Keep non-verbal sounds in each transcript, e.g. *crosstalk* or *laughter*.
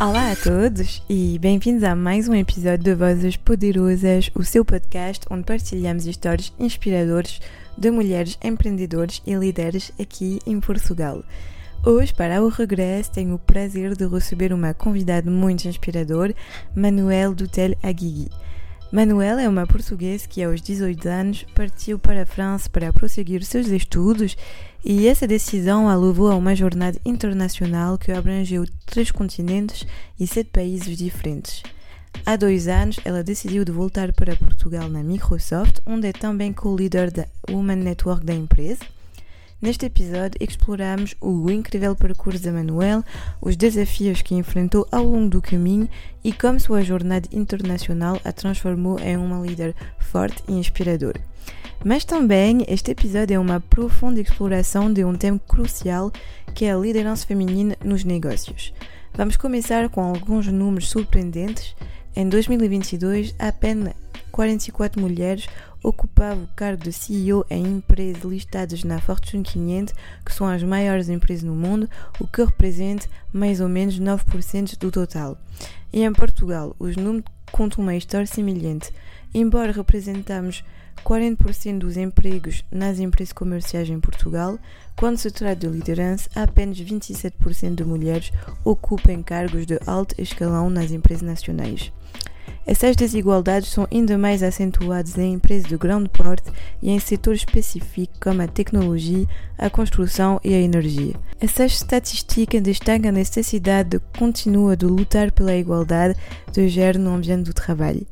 Olá a todos e bem-vindos a mais um episódio de Vozes Poderosas, o seu podcast onde partilhamos histórias inspiradoras de mulheres empreendedoras e líderes aqui em Portugal. Hoje, para o regresso, tenho o prazer de receber uma convidada muito inspiradora, Manuel Dutel Aguigui. Manuel é uma portuguesa que aos 18 anos partiu para a França para prosseguir seus estudos e essa decisão a levou a uma jornada internacional que abrangeu três continentes e sete países diferentes. Há dois anos, ela decidiu de voltar para Portugal na Microsoft, onde é também co-líder da Woman Network da empresa Neste episódio, exploramos o incrível percurso de Manuel, os desafios que enfrentou ao longo do caminho e como sua jornada internacional a transformou em uma líder forte e inspiradora. Mas também este episódio é uma profunda exploração de um tema crucial que é a liderança feminina nos negócios. Vamos começar com alguns números surpreendentes. Em 2022, apenas 44 mulheres ocupavam o cargo de CEO em empresas listadas na Fortune 500, que são as maiores empresas no mundo, o que representa mais ou menos 9% do total. E em Portugal, os números contam uma história semelhante. Embora representamos 40% dos empregos nas empresas comerciais em Portugal, quando se trata de liderança, apenas 27% de mulheres ocupam cargos de alto escalão nas empresas nacionais. Essas desigualdades são ainda mais acentuadas em empresas de grande porte e em setores específicos como a tecnologia, a construção e a energia. Essas estatísticas destacam a necessidade de de lutar pela igualdade de género no ambiente do trabalho.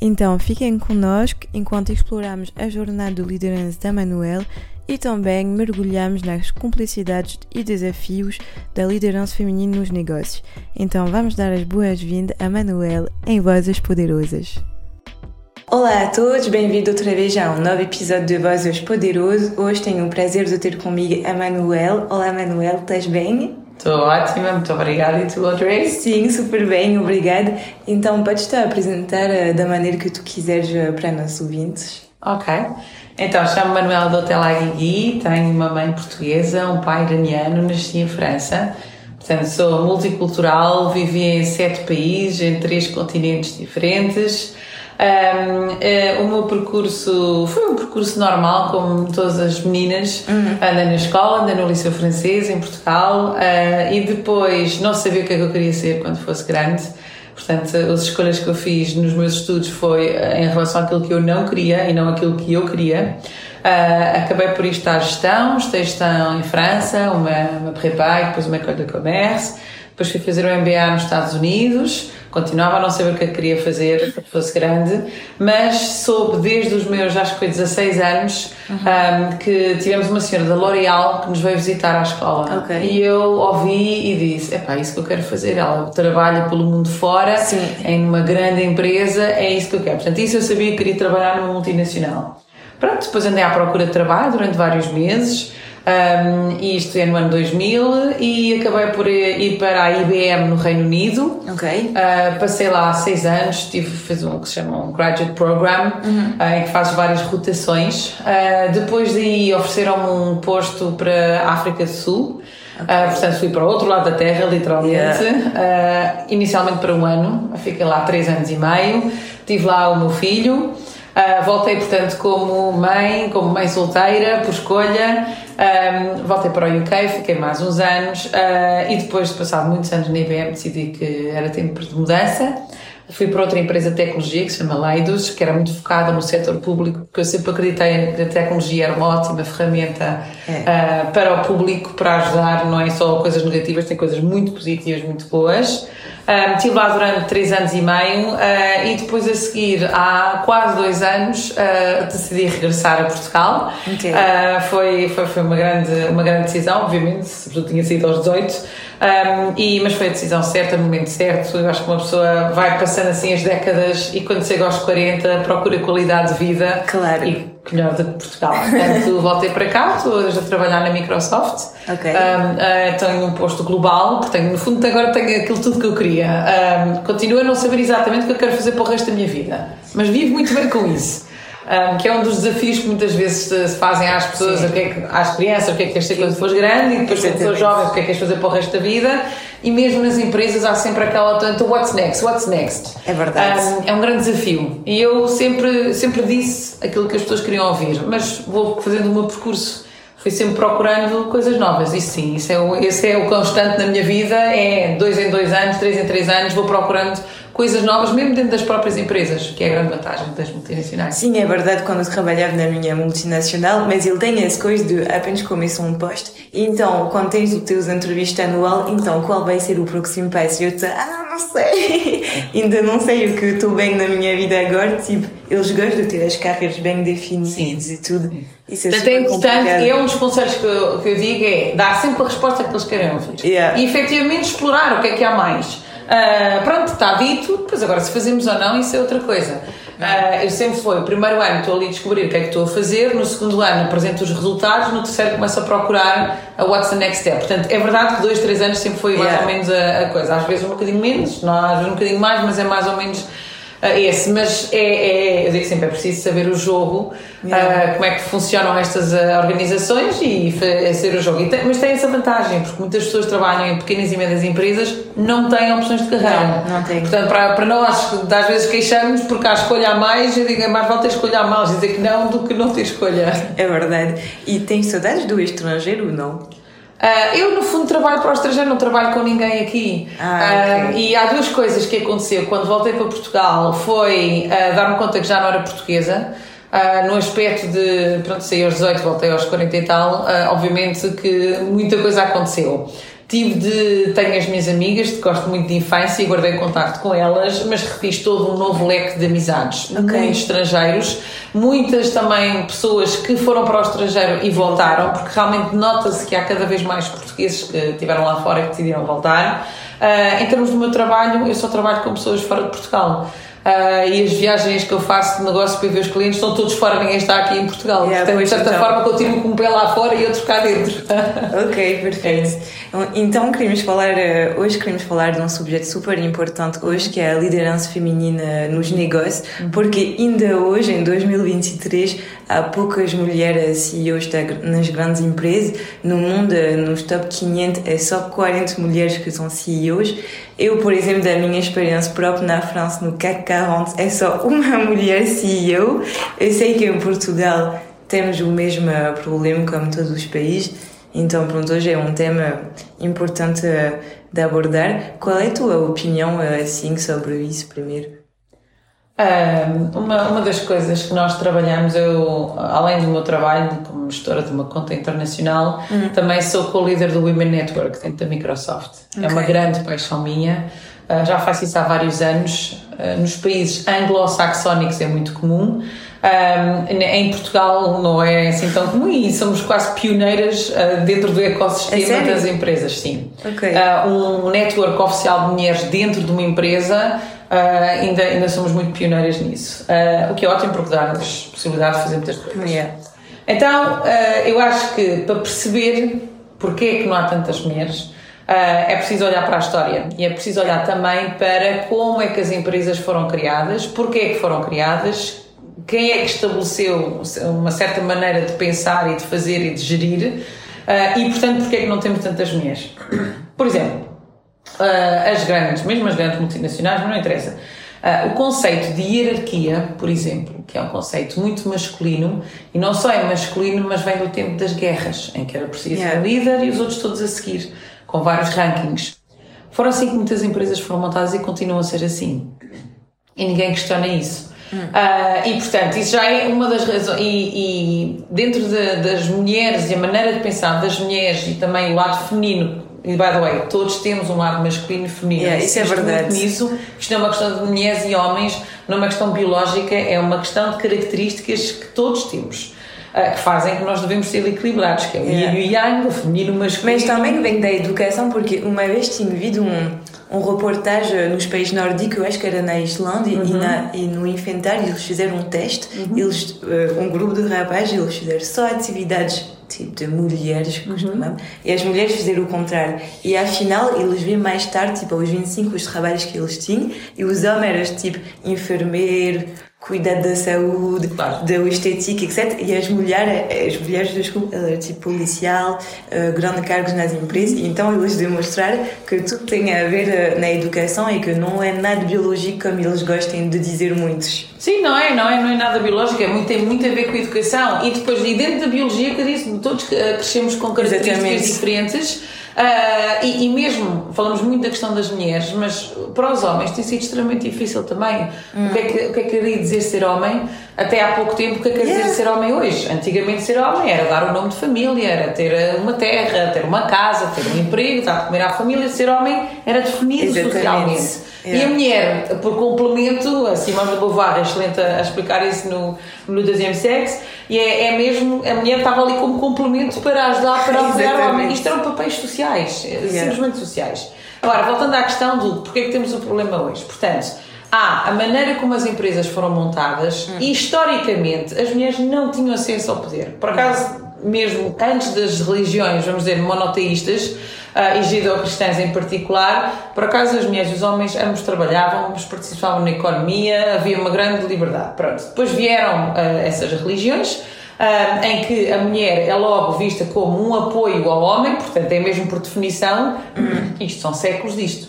Então, fiquem conosco enquanto exploramos a jornada de liderança da Manuel e também mergulhamos nas complexidades e desafios da liderança feminina nos negócios. Então vamos dar as boas-vindas a Manuel em Vozes Poderosas. Olá a todos, bem-vindo outra vez a um novo episódio de Vozes Poderosas. Hoje tenho o prazer de ter comigo a Manuel. Olá Manuel, estás bem? Estou ótima, muito obrigada. E tu, Audrey? Sim, super bem, obrigada. Então, podes-te apresentar eh, da maneira que tu quiseres eh, para nossos ouvintes? Ok. Então, chamo-me Manuela Dotela Guigui, tenho uma mãe portuguesa, um pai iraniano, nasci em França. Portanto, sou multicultural, vivi em sete países, em três continentes diferentes. Um, uh, eh, o meu percurso foi um percurso normal, como todas as meninas. Uhum. Andei na escola, andei no Liceu Francês, em Portugal, uh, e depois não sabia o que é que eu queria ser quando fosse grande. Portanto, as escolhas que eu fiz nos meus estudos foi eh, em relação àquilo que eu não queria e não aquilo que eu queria. Uh, acabei por ir estar gestão, gestão em França, uma, uma prépa e depois uma école de comércio. Depois fui fazer o MBA nos Estados Unidos, continuava a não saber o que é queria fazer quando fosse grande, mas soube desde os meus, acho que foi 16 anos, uhum. um, que tivemos uma senhora da L'Oréal que nos veio visitar à escola. Okay. E eu ouvi e disse: é pá, isso que eu quero fazer. Ela trabalha pelo mundo fora, Sim. em uma grande empresa, é isso que eu quero. Portanto, isso eu sabia que queria trabalhar numa multinacional. Pronto, depois andei à procura de trabalho durante vários meses. Um, isto é no ano 2000 e acabei por ir para a IBM no Reino Unido. Ok. Uh, passei lá seis anos, tive fiz um que se chama um Graduate Program, uhum. uh, em que fazes várias rotações. Uh, depois daí ofereceram-me um posto para a África do Sul. Okay. Portanto, fui para o outro lado da Terra, literalmente. Yeah. Inicialmente para um ano, fiquei lá três anos e meio. Tive lá o meu filho. Uh, voltei, portanto, como mãe, como mãe solteira, por escolha. Um, voltei para o UK, fiquei mais uns anos uh, e depois de passar muitos anos na IBM decidi que era tempo de mudança. Fui para outra empresa de tecnologia que se chama Leidos, que era muito focada no setor público, porque eu sempre acreditei que a tecnologia era uma ótima ferramenta é. uh, para o público, para ajudar, não é só coisas negativas, tem coisas muito positivas, muito boas. Um, estive lá durante três anos e meio uh, e depois a seguir, há quase dois anos, uh, decidi regressar a Portugal. Okay. Uh, foi, foi, foi uma, grande, uma grande decisão, obviamente, sobretudo tinha sido aos 18. Um, e, mas foi a decisão certa, no momento certo. Eu acho que uma pessoa vai passando assim as décadas e quando chega aos 40 procura qualidade de vida. Claro. E melhor do que Portugal. Portanto, *laughs* voltei para cá, estou hoje a trabalhar na Microsoft. Ok. Um, uh, tenho um posto global, portanto, no fundo, agora tenho aquilo tudo que eu queria. Um, continuo a não saber exatamente o que eu quero fazer para o resto da minha vida, mas vivo muito bem com isso. Um, que é um dos desafios que muitas vezes se fazem às pessoas, o que é que, às crianças, o que é que queres ser quando fores grande, e depois quando fores jovens, o que é que queres fazer para o resto da vida, e mesmo nas empresas há sempre aquela tanto what's next, what's next. É verdade. Um, é um grande desafio. E eu sempre, sempre disse aquilo que as pessoas queriam ouvir, mas vou fazendo o meu percurso fui sempre procurando coisas novas. Isso sim, isso é o, esse é o constante na minha vida. É dois em dois anos, três em três anos, vou procurando coisas novas, mesmo dentro das próprias empresas, que é a grande vantagem das multinacionais. Sim, é verdade, quando eu trabalhava na minha multinacional, mas ele tem essa coisa de apenas começar um posto, e então, quando tens o teu entrevista anual, então, qual vai ser o próximo passo? Eu disse, ah, não sei, *laughs* ainda não sei o que estou bem na minha vida agora, tipo, eles gostam de ter as carreiras bem definidas e tudo. Isso é Portanto, é importante, é um dos conselhos que eu, que eu digo é dar sempre a resposta que eles querem ouvir. Yeah. E efetivamente explorar o que é que há mais. Uh, pronto, está dito, depois agora se fazemos ou não, isso é outra coisa. Uh, eu sempre foi, o primeiro ano estou ali a descobrir o que é que estou a fazer, no segundo ano apresento os resultados, no terceiro começo a procurar a what's the next step. Portanto, é verdade que dois, três anos sempre foi mais yeah. ou menos a, a, coisa. Às vezes um bocadinho menos, não, às vezes um bocadinho mais, mas é mais ou menos esse. Mas é, é, eu digo sempre, é preciso saber o jogo yeah. uh, como é que funcionam estas uh, organizações e fazer o jogo. Tem, mas tem essa vantagem, porque muitas pessoas trabalham em pequenas e médias empresas, não têm opções de carreira. Não, não tem. Portanto, para, para nós, às vezes queixamos porque há escolha a mais, eu digo, é mais vale ter escolha a mais, dizer que não do que não ter escolha. É verdade. E tens saudades do estrangeiro ou não? Uh, eu, no fundo, trabalho para o estrangeiro, não trabalho com ninguém aqui. Ah, okay. uh, e há duas coisas que aconteceu quando voltei para Portugal: foi uh, dar-me conta que já não era portuguesa. Uh, no aspecto de, pronto, saí aos 18, voltei aos 40 e tal, obviamente que muita coisa aconteceu. Tive de, tenho as minhas amigas, gosto muito de infância e guardei contacto com elas, mas refiz todo um novo leque de amizades, okay. muitos estrangeiros, muitas também pessoas que foram para o estrangeiro e voltaram, porque realmente nota-se que há cada vez mais portugueses que estiveram lá fora e que decidiram voltar. Uh, em termos do meu trabalho, eu só trabalho com pessoas fora de Portugal. Uh, e as viagens que eu faço de negócio para ver os clientes estão todos fora, ninguém está aqui em Portugal. Yeah, Portanto, de certa então. forma, continuo com um pé lá fora e outro cá dentro. *laughs* ok, perfeito. Então, queremos falar, eh, hoje queremos falar de um subjeto super importante hoje, que é a liderança feminina nos negócios, uhum. porque ainda hoje, em 2023, há poucas mulheres CEOs nas grandes empresas. No mundo, nos top 500, é só 40 mulheres que são CEOs. Eu, por exemplo, da minha experiência própria na França, no CAC 40, é só uma *laughs* mulher CEO. Eu sei que em Portugal temos o mesmo problema como todos os países. Então, pronto, hoje é um tema importante de abordar. Qual é a tua opinião, assim, sobre isso primeiro? Uma, uma das coisas que nós trabalhamos, eu, além do meu trabalho como gestora de uma conta internacional, uhum. também sou co-líder do Women Network dentro da Microsoft. Okay. É uma grande paixão minha. Uh, já faço isso há vários anos. Uh, nos países anglo-saxónicos é muito comum. Um, em Portugal não é assim tão comum e somos quase pioneiras uh, dentro do ecossistema é das empresas, sim. Okay. Um network oficial de mulheres dentro de uma empresa Uh, ainda, ainda somos muito pioneiras nisso. Uh, o que é ótimo porque dá-nos possibilidade de fazer muitas coisas. Yeah. Então, uh, eu acho que para perceber porque é que não há tantas mulheres, é preciso olhar para a história e é preciso olhar também para como é que as empresas foram criadas, porque é que foram criadas, quem é que estabeleceu uma certa maneira de pensar e de fazer e de gerir e, portanto, porque é que não temos tantas mulheres. Por exemplo, uh, as grandes, mesmo as grandes multinacionais, mas não interessa. Uh, o conceito de hierarquia, por exemplo, que é um conceito muito masculino, e não só é masculino, mas vem do tempo das guerras, em que era preciso yeah. um líder e os outros todos a seguir, com vários rankings. Foram assim que muitas empresas foram montadas e continuam a ser assim. E ninguém questiona isso. Uh, e portanto, isso já é uma das razões. E, e dentro de, das mulheres e a maneira de pensar das mulheres e também o lado feminino e by the way, todos temos um lado masculino e feminino. Yeah, isso é verdade. Nisso, isto não é uma questão de mulheres e homens, não é uma questão biológica, é uma questão de características que todos temos. Uh, que fazem que nós devemos ser equilibrados, que é o yeah. yin e o yang, o feminino e o masculino. Mas também vem da educação, porque uma vez tinha visto um, um reportagem nos países nórdicos, eu acho que era na Islândia, uhum. e, na, e, no infantário eles fizeram um teste, uhum. eles, uh, um grupo de rapazes, eles fizeram só atividades tipo de mulheres, uhum. e as mulheres fizeram o contrário. E afinal, eles viram mais tarde, tipo, aos 25, os trabalhos que eles tinham, e os homens eram tipo enfermeiro, cuidar da saúde, Claro. da estética, etc. E as mulheres, as mulheres, desculpa, é tipo policial, uh, grandes cargos nas empresas, então eles demonstraram que tudo tem a ver uh, na educação e que não é nada biológico como eles gostam de dizer muitos. Sim, não é, não é, não é nada biológico, é muito, tem muito a ver com a educação e depois, e dentro da biologia, que todos crescemos com características Exatamente. diferentes uh, e, e mesmo, falamos muito da questão das mulheres, mas para os homens tem sido extremamente difícil também. O, que é que, o que é que queria dizer ser homem? Até há pouco tempo, o que é que quer Yeah. dizer ser homem hoje? Antigamente ser homem era dar o nome de família, era ter uma terra, ter uma casa, ter um emprego, dar de comer à família, ser homem era definido Exatamente. socialmente. E a Yeah. mulher, por complemento, a Simone de Beauvoir é excelente a, explicar isso no, no Deuxième Sexe, e é, é mesmo, a mulher estava ali como complemento para ajudar, para *laughs* apoiar o homem. Isto eram papéis sociais, eh, simplesmente sociais. Agora, voltando à questão do porque é que temos o problema hoje. Portanto, há a maneira como as empresas foram montadas Hum. e, historicamente, as mulheres não tinham acesso ao poder. Por acaso, mesmo antes das religiões, vamos dizer, monoteístas, ah, e judeu-cristãs em particular, por acaso as mulheres e os homens ambos trabalhavam, ambos participavam na economia, havia uma grande liberdade. Pronto. Depois vieram ah, essas religiões, ah, em que a mulher é logo vista como um apoio ao homem, portanto é mesmo por definição, isto são séculos disto.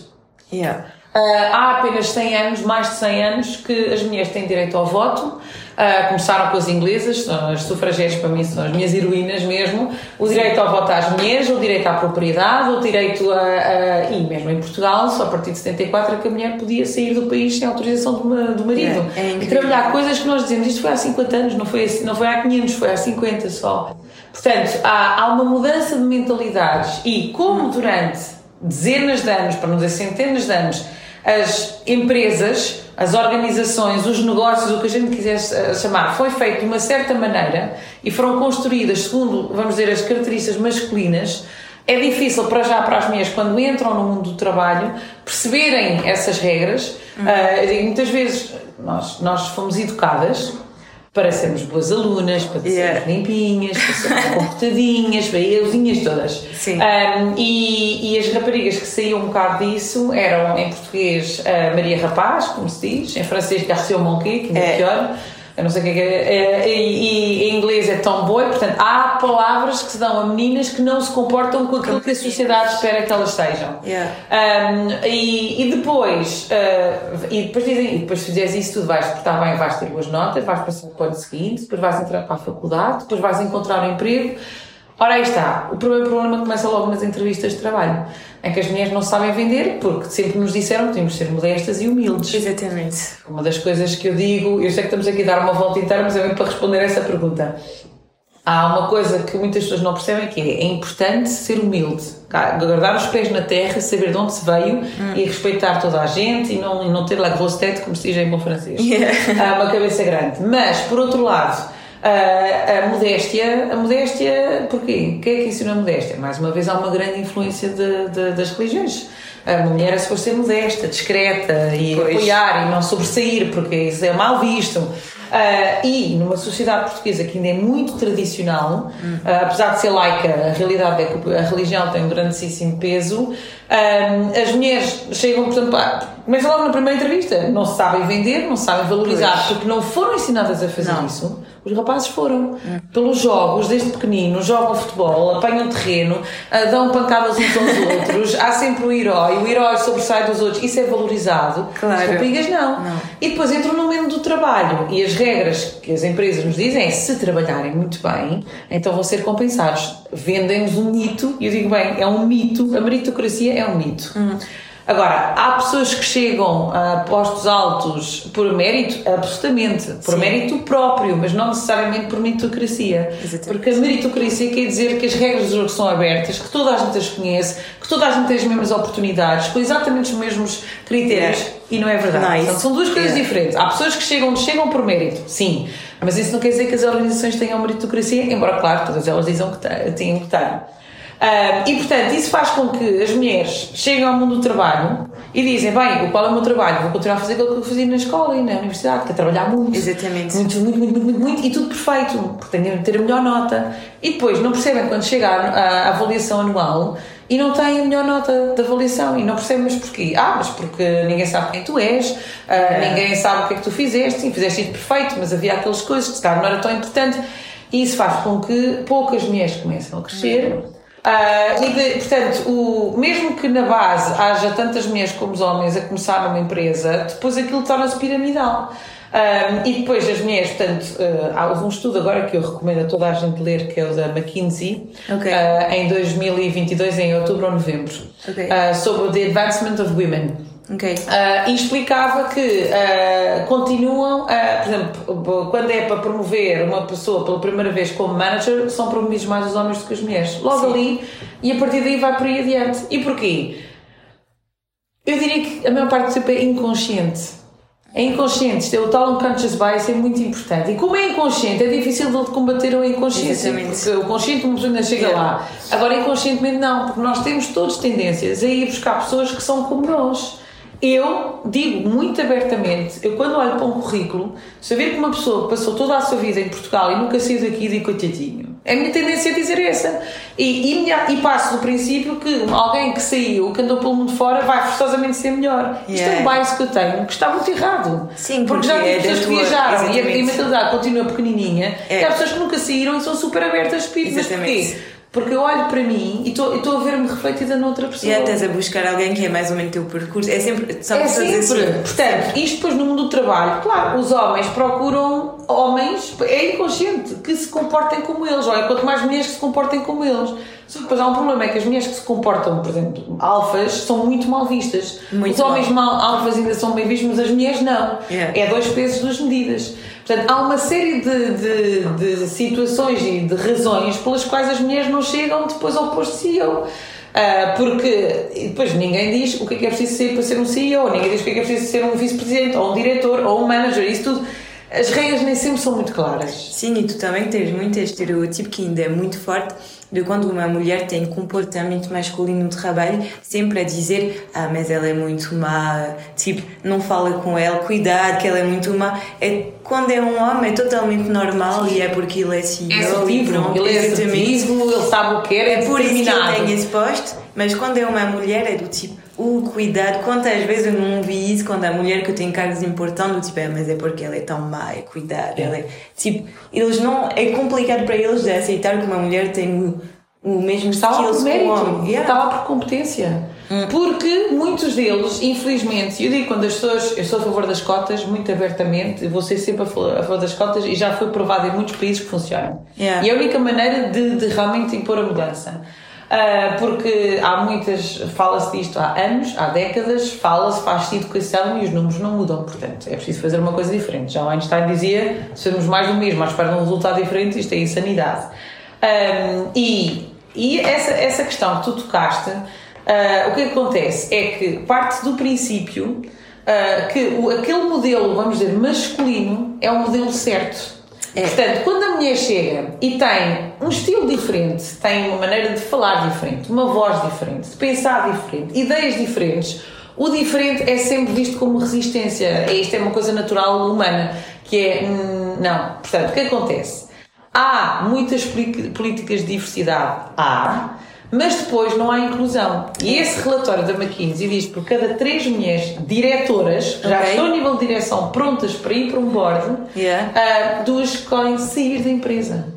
Yeah. Ah, há apenas 100 anos, mais de 100 anos, que as mulheres têm direito ao voto. Ah, começaram com as inglesas, são as sufragetes para mim são as minhas heroínas mesmo. O direito ao voto às mulheres, o direito à propriedade, o direito a, a- e mesmo em Portugal, só a partir de 74 é que a mulher podia sair do país sem autorização do, do marido. É, é e trabalhar coisas que nós dizemos, isto foi há 50 anos, não foi, não foi há 500, foi há 50 só. Portanto, há, há uma mudança de mentalidades e como durante dezenas de anos, para não dizer centenas de anos, as empresas, as organizações, os negócios, o que a gente quiser eh, chamar, foi feito de uma certa maneira e foram construídas segundo, vamos dizer, as características masculinas, é difícil para já para as mulheres, quando entram no mundo do trabalho, perceberem essas regras. Eu digo, muitas vezes nós, nós fomos educadas para sermos boas alunas, para sermos Yeah. limpinhas, para sermos *laughs* comportadinhas, para euzinhas todas. Sim. Um, e, e as raparigas que saíam um bocado disso eram em português Maria Rapaz, como se diz, em francês Garcia Monquet, que é É. pior. Eu não sei o que é que é. é, e, em inglês é tomboy, portanto, há palavras que se dão a meninas que não se comportam com aquilo que a sociedade espera que elas sejam. Yeah. Um, e, e depois, uh, e depois dizem, e depois se fizeres isso tudo, vais portar bem, vais ter boas notas, vais passar para o ano seguinte, depois vais entrar para a faculdade, depois vais encontrar um emprego. Ora, aí está. O primeiro problema começa logo nas entrevistas de trabalho, em que as mulheres não sabem vender, porque sempre nos disseram que tínhamos de ser modestas e humildes. Exatamente. Uma das coisas que eu digo, eu sei que estamos aqui a dar uma volta inteira, mas é mesmo para responder essa pergunta. Há uma coisa que muitas pessoas não percebem que é, é importante ser humilde, guardar os pés na terra, saber de onde se veio e respeitar toda a gente e não, e não ter la grosse tête, como se diz em bom francês. Há uma cabeça grande. Mas, por outro lado, a, a modéstia, a modéstia, porquê? Quem é que ensinou a modéstia? Mais uma vez há uma grande influência de- de- das religiões. A mulher é suposto ser modesta, discreta e Pois. apoiar e não sobressair, porque isso é mal visto. Ah, e numa sociedade portuguesa que ainda é muito tradicional, ah, apesar de ser laica, a realidade é que a religião tem um grandíssimo peso. ah, as mulheres chegam, portanto, pá, começam logo na primeira entrevista, não se sabem vender, não se sabem valorizar, Pois. porque não foram ensinadas a fazer Não. isso. Os rapazes foram. Pelos jogos, desde pequeninos, jogam futebol, apanham terreno, ah, dão pancadas uns aos *laughs* outros, há sempre o herói, o herói sobressai dos outros, isso é valorizado. Claro. As raparigas não. Não. E depois entram no mundo do trabalho e as regras que as empresas nos dizem é se trabalharem muito bem, então vão ser compensados. Vendem-nos um mito, e eu digo bem, é um mito, a meritocracia é um mito. Agora, há pessoas que chegam a postos altos por mérito, absolutamente, por Sim. mérito próprio, mas não necessariamente por meritocracia. Exatamente. Porque a meritocracia quer dizer que as regras do jogo são abertas, que toda a gente as conhece, que toda a gente tem as mesmas oportunidades, com exatamente os mesmos critérios. Yeah. E não é verdade. Não, Portanto, são duas coisas yeah. diferentes. Há pessoas que chegam, chegam por mérito, sim, mas isso não quer dizer que as organizações tenham meritocracia, embora, claro, todas elas dizem que têm que ter. Ah, e portanto, isso faz com que as mulheres cheguem ao mundo do trabalho e dizem: Bem, qual é o meu trabalho? Vou continuar a fazer aquilo que eu fazia na escola e na universidade, que é trabalhar muito. Exatamente. Muito, muito, muito, muito, muito, e tudo perfeito, porque tenho de ter a melhor nota. E depois não percebem quando chega a, avaliação anual e não têm a melhor nota de avaliação e não percebem mas porquê? Ah, mas porque ninguém sabe quem tu és, uh, é. ninguém sabe o que é que tu fizeste, sim, fizeste isso perfeito, mas havia aquelas coisas que se calhar não era tão importante e isso faz com que poucas mulheres comecem a crescer. Uh, e de, portanto, o, mesmo que na base haja tantas mulheres como os homens a começar numa empresa, depois aquilo torna-se piramidal. Um, e depois as mulheres, portanto, uh, houve um estudo agora que eu recomendo a toda a gente ler, que é o da McKinsey, okay. uh, em 2022, em outubro ou novembro, okay. uh, sobre o The Advancement of Women. Okay. Uh, e explicava que uh, continuam, por exemplo, quando é para promover uma pessoa pela primeira vez como manager, são promovidos mais os homens do que as mulheres. Logo Sim. ali, e a partir daí vai por aí adiante. E porquê? Eu diria que a maior parte do tempo é inconsciente. É inconsciente, é o tal unconscious bias, é muito importante. E como é inconsciente, é difícil de combater o inconsciente. Porque o consciente uma pessoa ainda chega yeah. lá. Agora, inconscientemente, não, porque nós temos todos tendências a ir buscar pessoas que são como nós. Eu digo muito abertamente, eu quando olho para um currículo, saber que uma pessoa passou toda a sua vida em Portugal e nunca saiu daqui, digo coitadinho. É a minha tendência a dizer essa. E, e, e, passo do princípio que alguém que saiu, que andou pelo mundo fora, vai forçosamente ser melhor. Yeah. Isto é um bias que eu tenho, que está muito errado. Sim, porque, porque já tem é pessoas que viajaram e a, a mentalidade continua pequenininha, é. e há pessoas que nunca saíram e são super abertas a espírito. Mas porquê? Porque eu olho para mim e estou a ver-me refletida noutra pessoa. E estás a buscar alguém que é mais ou menos o teu percurso. É sempre. São é sempre. Assim. Portanto, isto depois no mundo do trabalho, claro, os homens procuram homens, é inconsciente, que se comportem como eles. Olha, quanto mais mulheres que se comportem como eles. Só que depois há um problema, é que as mulheres que se comportam, por exemplo, alfas, são muito mal vistas. Muito os homens mal. alfas ainda são bem vistos, mas as mulheres não. Yeah. É dois pesos, duas medidas. Portanto, há uma série de, de, de, situações e de razões pelas quais as mulheres não chegam depois ao posto CEO. Uh, porque depois ninguém diz o que é que é preciso ser para ser um CEO, ninguém diz o que é que é preciso ser um vice-presidente, ou um diretor, ou um manager, isso tudo. As regras nem sempre são muito claras. Sim, e tu também tens muito estereótipo que ainda é muito forte de quando uma mulher tem comportamento masculino no trabalho, sempre a dizer, ah, mas ela é muito má, tipo, não fala com ela, cuidado que ela é muito má. É, quando é um homem é totalmente normal e é porque ele é CEO é e pronto, ele é assertivo, ele sabe o que é, é por isso que ele tem esse posto, mas quando é uma mulher é do tipo, o cuidado, quantas vezes eu não vi isso quando a mulher que tenho cargos importantes, tipo, é, mas é porque ela é tão má, é cuidado, ela é, tipo, eles não, é complicado para eles de aceitar que uma mulher tem o, o mesmo estava por mérito, homem. Yeah. estava por competência. Hum. Porque muitos deles, infelizmente, eu digo quando as pessoas, eu sou a favor das cotas, muito abertamente, vou ser sempre a favor das cotas e já foi provado em muitos países que funcionam. Yeah. E é a única maneira de, de realmente impor a mudança. Uh, porque há muitas, fala-se disto há anos, há décadas, fala-se, faz-se educação e os números não mudam, portanto é preciso fazer uma coisa diferente. Já Einstein dizia: se fazemos mais do mesmo, mas para um resultado diferente, isto é insanidade. Um, e e essa, essa questão que tu tocaste, uh, o que acontece é que parte do princípio uh, que o, aquele modelo, vamos dizer, masculino é o modelo certo. É. Portanto, quando a mulher chega e tem um estilo diferente, tem uma maneira de falar diferente, uma voz diferente, de pensar diferente, ideias diferentes, o diferente é sempre visto como resistência. Isto é uma coisa natural humana, que é, hum, não. Portanto, o que acontece? Há muitas políticas de diversidade, há, mas depois não há inclusão. E esse relatório da McKinsey diz que por cada três mulheres diretoras que já okay. estão a nível de direção prontas para ir para um board, yeah. uh, duas escolhem sair da empresa.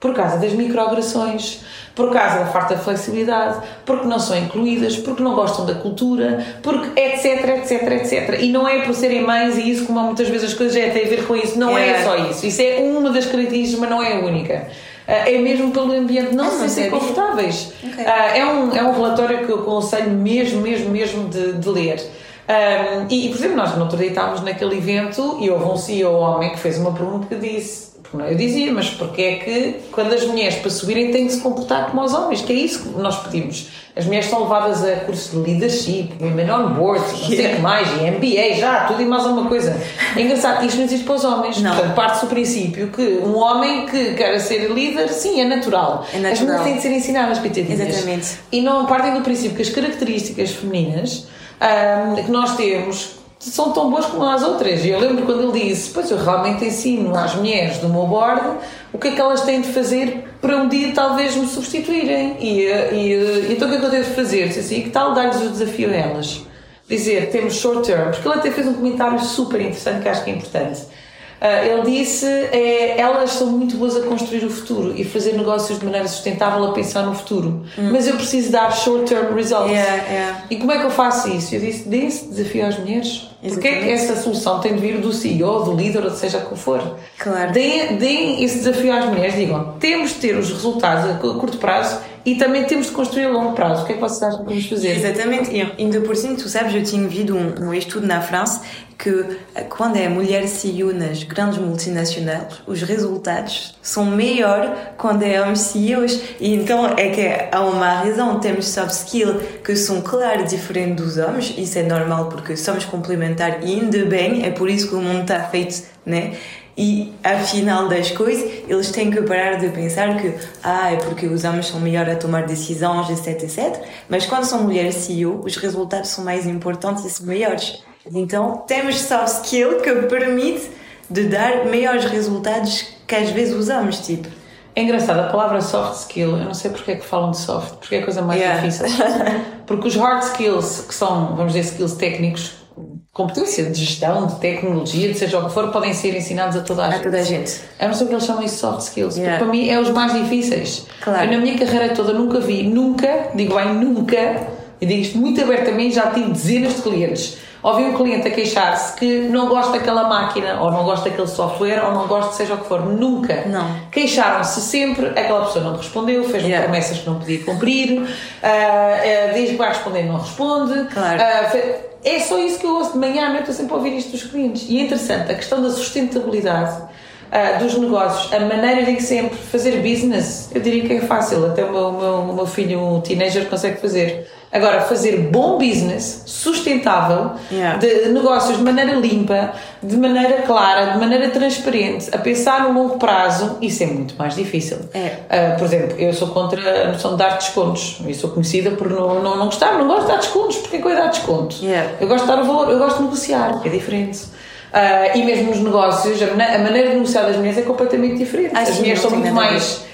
Por causa das microagressões, por causa da falta de flexibilidade, porque não são incluídas, porque não gostam da cultura, porque etc, etc, etc. E não é por serem mães e isso, como muitas vezes as coisas já têm a ver com isso, não é, é só isso. Isso é uma das características, mas não é a única. Ah, é mesmo pelo ambiente não ah, se confortáveis. Okay. Ah, é, um, é um relatório que eu aconselho mesmo, mesmo, mesmo de, de ler. Um, e, por exemplo, nós no outro dia estávamos naquele evento e houve um CEO homem que fez uma pergunta que disse eu dizia, mas porque é que quando as mulheres para subirem têm que se comportar como os homens? Que é isso que nós pedimos. As mulheres são levadas a cursos de leadership, women on board, não sei o que mais, e MBA, já, tudo e mais alguma coisa. É engraçado isto não existe para os homens. Não. Portanto, parte-se do princípio que um homem que quer ser líder, sim, é natural. É natural. As mulheres têm de ser ensinadas, pitadinhas. Exatamente. E não partem do princípio que as características femininas um, que nós temos são tão boas como as outras. E eu lembro quando ele disse: Pois eu realmente ensino às mulheres do meu board o que é que elas têm de fazer para um dia talvez me substituírem. E, e então o que é que eu devo fazer? Assim, que tal dar-lhes o desafio a elas? Dizer, temos short term, porque ele até fez um comentário super interessante que acho que é importante. Uh, ele disse é, elas são muito boas a construir o futuro e fazer negócios de maneira sustentável a pensar no futuro hum. mas eu preciso dar short term results yeah, yeah. e como é que eu faço isso? eu disse, dê esse desafio às mulheres porque é que essa solução tem de vir do CEO, do líder ou seja o que for claro. deem, deem esse desafio às mulheres digam, temos de ter os resultados a curto prazo e também temos de construir a longo prazo. O que é que vocês acham que vamos fazer? Exatamente. E ainda por cima, tu sabes, eu tinha visto um, um estudo na França que eh, quando é mulher CEO nas grandes multinacionais, os resultados são melhores quando é homem CEOs. E então é que há uma razão. Temos soft skills que são, claro, diferentes dos homens. Isso é normal porque somos complementares e ainda bem. É por isso que o mundo está feito, né? E afinal das coisas, eles têm que parar de pensar que ah, é porque os homens são melhores a tomar decisões, etc, etc. Mas quando são mulheres CEO, os resultados são mais importantes e são maiores. Então, temos soft skill que permite de dar maiores resultados que às vezes usamos, tipo. É engraçado, a palavra soft skill, eu não sei porque é que falam de soft, porque é a coisa mais yeah. difícil. *laughs* Porque os hard skills, que são, vamos dizer, skills técnicos, competência de gestão, de tecnologia, de seja o que for, podem ser ensinados a toda a, a gente. toda a gente. Eu não sei o que eles chamam isso de soft skills, yeah. porque para mim é os mais difíceis. Claro. Eu na minha carreira toda nunca vi, nunca, digo bem, nunca, e digo isto muito abertamente, já tive dezenas de clientes. Ouvi um cliente a queixar-se que não gosta daquela máquina, ou não gosta daquele software, ou não gosta seja o que for. Nunca. Não. Queixaram-se sempre, aquela pessoa não respondeu, fez yeah. promessas que não podia cumprir, uh, uh, diz que vai responder e não responde. Claro. Uh, é só isso que eu ouço de manhã à noite, eu sempre a ouvir isto dos clientes. E é interessante, a questão da sustentabilidade uh, dos negócios, a maneira de sempre fazer business, eu diria que é fácil, até o meu, meu, o meu filho, um teenager, consegue fazer. Agora, fazer bom business, sustentável, yeah. de negócios de maneira limpa, de maneira clara, de maneira transparente, a pensar no longo prazo, isso é muito mais difícil. É. Uh, por exemplo, eu sou contra a noção de dar descontos. Eu sou conhecida por não, não, não gostar, não gosto de dar descontos, porque é que eu dar desconto? Yeah. Eu gosto de dar o valor, eu gosto de negociar, é diferente. Uh, e mesmo nos negócios, a, maneira de negociar das mulheres é completamente diferente. As mulheres são muito mais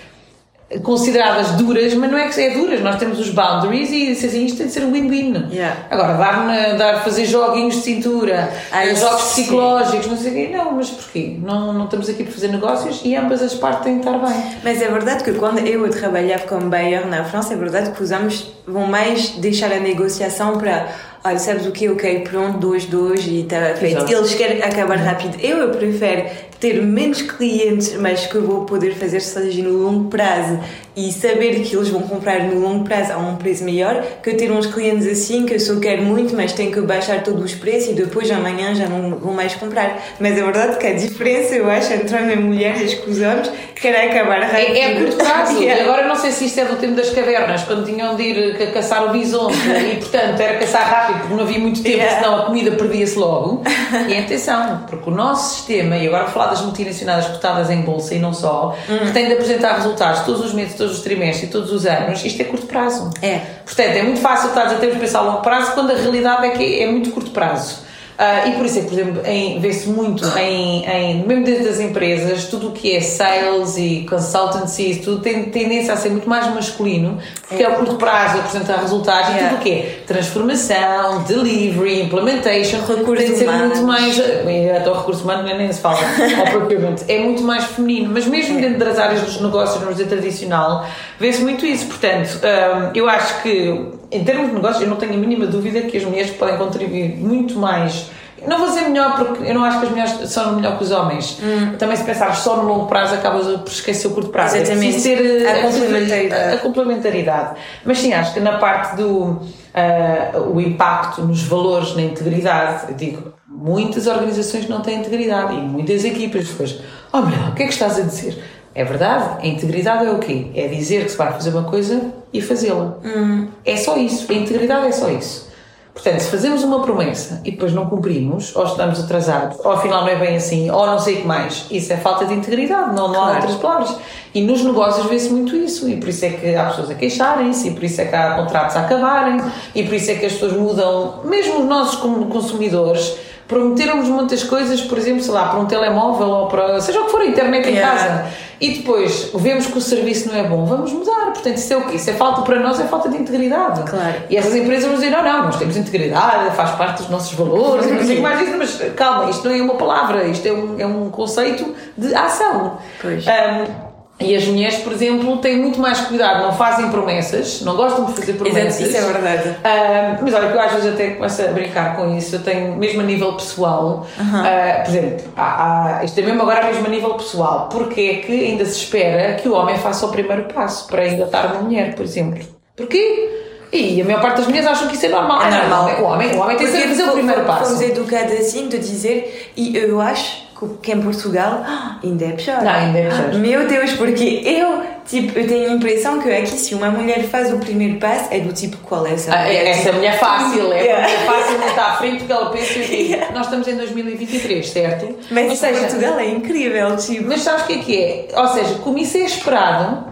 consideradas duras, mas não é que é duras, nós temos os boundaries e assim, isto tem de ser win-win. Yeah. Agora, dar, dar fazer joguinhos de cintura, ah, jogos sim. psicológicos, não sei o quê, não, mas porquê? Não, não estamos aqui para fazer negócios e ambas as partes têm de estar bem. Mas é verdade que quando eu trabalhava com Bayer na França, é verdade que os homens vão mais deixar a negociação para olha, sabes o que? Ok, pronto, dois, dois e está feito. Exato. Eles querem acabar rápido. Eu, eu prefiro ter menos clientes, mas que eu vou poder fazer seja no longo prazo e saber que eles vão comprar no longo prazo a um preço melhor, que eu ter uns clientes assim que eu só quero muito, mas tenho que baixar todos os preços e depois amanhã já não vou mais comprar. Mas é verdade que a diferença, eu acho, entre homem e mulher e os homens querem acabar rápido. É, é curto prazo. yeah. Agora não sei se isto é do tempo das cavernas, quando tinham de ir caçar o bisonte *laughs* e, portanto, era caçar rápido porque não havia muito tempo, yeah. senão a comida perdia-se logo. E *laughs* atenção, porque o nosso sistema, e agora vou falar das multinacionais cotadas em bolsa e não só, hum. que têm de apresentar resultados todos os meses, todos os trimestres e todos os anos, isto é curto prazo. É. Portanto, é muito fácil estar a ter pensar a longo prazo quando a realidade é que é muito curto prazo. Uh, e por isso é que, por exemplo, vê-se muito em, em, mesmo dentro das empresas, tudo o que é sales e consultancy, tudo tem tendência a ser muito mais masculino, porque é, é o curto prazo apresentar resultados yeah. e tudo o que é transformação, delivery, implementation, recurso tem de ser humanos. muito mais. Até o recurso humano nem se fala, ao *laughs* é muito mais feminino, mas mesmo é. dentro das áreas dos negócios, no tradicional, vê-se muito isso. Portanto, um, eu acho que em termos de negócios, eu não tenho a mínima dúvida que as mulheres podem contribuir muito mais. Não vou dizer melhor, porque eu não acho que as mulheres são melhor que os homens. Hum. Também, se pensares só no longo prazo, acabas por esquecer o curto prazo. Exatamente. É ter a, a complementaridade. A, complementaridade. Mas sim, acho que na parte do uh, o impacto nos valores, na integridade, eu digo, muitas organizações não têm integridade e muitas equipas depois, oh meu, o que é que estás a dizer? É verdade, a integridade é o quê? É dizer que se vai fazer uma coisa e fazê-la. Hum. É só isso. A integridade é só isso. Portanto, se fazemos uma promessa e depois não cumprimos, ou estamos atrasados, ou afinal não é bem assim, ou não sei o que mais, isso é falta de integridade, não, não claro. há outras palavras. E nos negócios vê-se muito isso, e por isso é que há pessoas a queixarem-se, e por isso é que há contratos a acabarem, e por isso é que as pessoas mudam, mesmo nós como consumidores, prometeram-nos muitas coisas, por exemplo, sei lá, para um telemóvel ou para seja o que for, a internet em Yeah. casa. E depois vemos que o serviço não é bom, vamos mudar. Portanto, isso é o quê? Isso é falta para nós, é falta de integridade. Claro. E essas empresas vão dizer: não, não, nós temos integridade, faz parte dos nossos valores, e não sei o que mais disso, mas calma, isto não é uma palavra, isto é um, é um conceito de ação. Pois. Um, e as mulheres, por exemplo, têm muito mais cuidado, não fazem promessas, não gostam de fazer promessas. Exato, isso é verdade. Ah, mas olha, que eu às vezes até começo a brincar com isso. Eu tenho, mesmo a nível pessoal, ah, por exemplo, há, há, isto é mesmo agora mesmo a nível pessoal, porque é que ainda se espera que o homem faça o primeiro passo para engatar uma mulher, por exemplo? Porquê? E a maior parte das mulheres acham que isso é normal. É Ah, normal. O homem, o homem tem sempre que fazer o primeiro passo. Fomos educados assim de dizer, e eu acho que- que em Portugal ah, *gasps* ainda é pior. Não, ainda é pior. *gasps* Meu Deus, porque eu, tipo, eu tenho a impressão que aqui se uma mulher faz o primeiro passo é do tipo, qual é essa Ah, mulher? Essa Tipo, mulher fácil, é Yeah. mulher fácil, não está à frente porque ela pensa e diz, nós estamos em 2023, certo? Mas Ou seja, Portugal é incrível, tipo. Mas sabes o que é que é? Ou seja, como isso é esperado,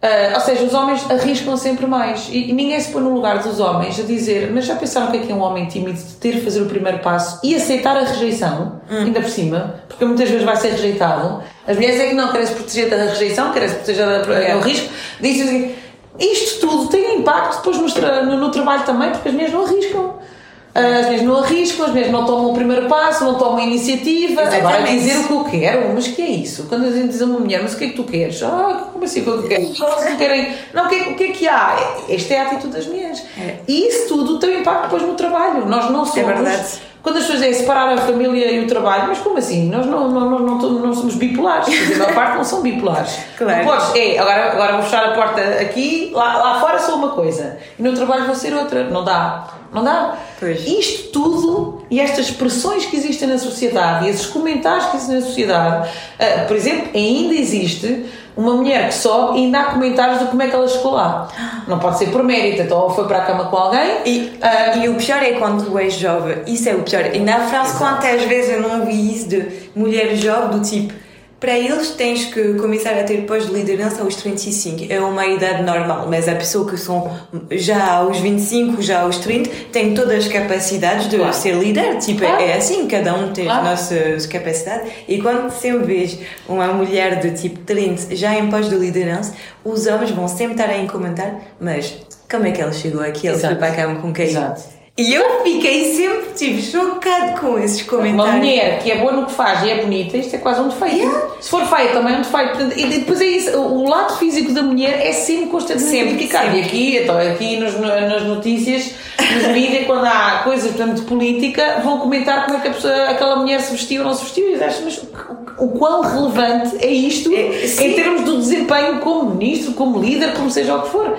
ah, ou seja, os homens arriscam sempre mais. E, e ninguém se põe no lugar dos homens a dizer, mas já pensaram o que é que é um homem tímido de ter de fazer o primeiro passo e aceitar a rejeição, ainda por cima, porque muitas vezes vai ser rejeitado. As mulheres é que não querem se proteger da rejeição, querem se proteger do risco. Dizem assim, isto tudo tem impacto depois no, no- no trabalho também, porque as mulheres não arriscam. As mulheres não arriscam, as mulheres não tomam o primeiro passo, não tomam a iniciativa. Agora Exatamente. dizer o que eu quero, mas que é isso? Quando a gente diz a uma mulher, mas o que é que tu queres? Ah, como assim o que eu quero? *laughs* Não querem. Não, o que, é, o que é que há? Esta é a atitude das mulheres. É. E isso tudo tem impacto depois no trabalho. Nós não somos. verdade. Quando as pessoas dizem separar a família e o trabalho, mas como assim? Nós não, não, não, não, não somos bipolares. A maior parte não são bipolares. *laughs* Claro. Não podes, é, agora, agora vou fechar a porta aqui, lá, lá fora sou uma coisa e no trabalho vou ser outra. Não dá. Não dá. Pois. Isto tudo e estas pressões que existem na sociedade e esses comentários que existem na sociedade, ah, por exemplo, ainda existe uma mulher que sobe e ainda há comentários de como é que ela chegou lá. Não pode ser por mérito, então ou foi para a cama com alguém. E, ah, e o pior é quando tu és jovem, isso é o pior. E na França, quantas vezes eu não vi isso de mulher jovem, do tipo, para eles tens que começar a ter pós de liderança aos 35, é uma idade normal, mas a pessoa que são já aos 25, já aos 30, tem todas as capacidades de Claro. ser líder, tipo, Claro. é assim, cada um tem Claro. as nossas capacidades. E quando sempre vês uma mulher de tipo 30 já em pós de liderança, os homens vão sempre estar a comentar, mas como é que ela chegou aqui? Ela foi Exato. para a cama com quem? Exato. E eu fiquei sempre, tipo, chocado com esses Uma comentários. mulher que é boa no que faz e é bonita, isto é quase um defeito. Se for feia também é um defeito. E depois é isso, o lado físico da mulher é sempre constantemente Sempre, criticado. sempre. E aqui, então, aqui nos, nas notícias, nos *laughs* mídias, quando há coisas portanto, de política, vão comentar como é que pessoa, aquela mulher se vestiu ou não se vestiu. E eu acho, mas o, quão relevante é isto É, em termos do desempenho como ministro, como líder, como seja o que for.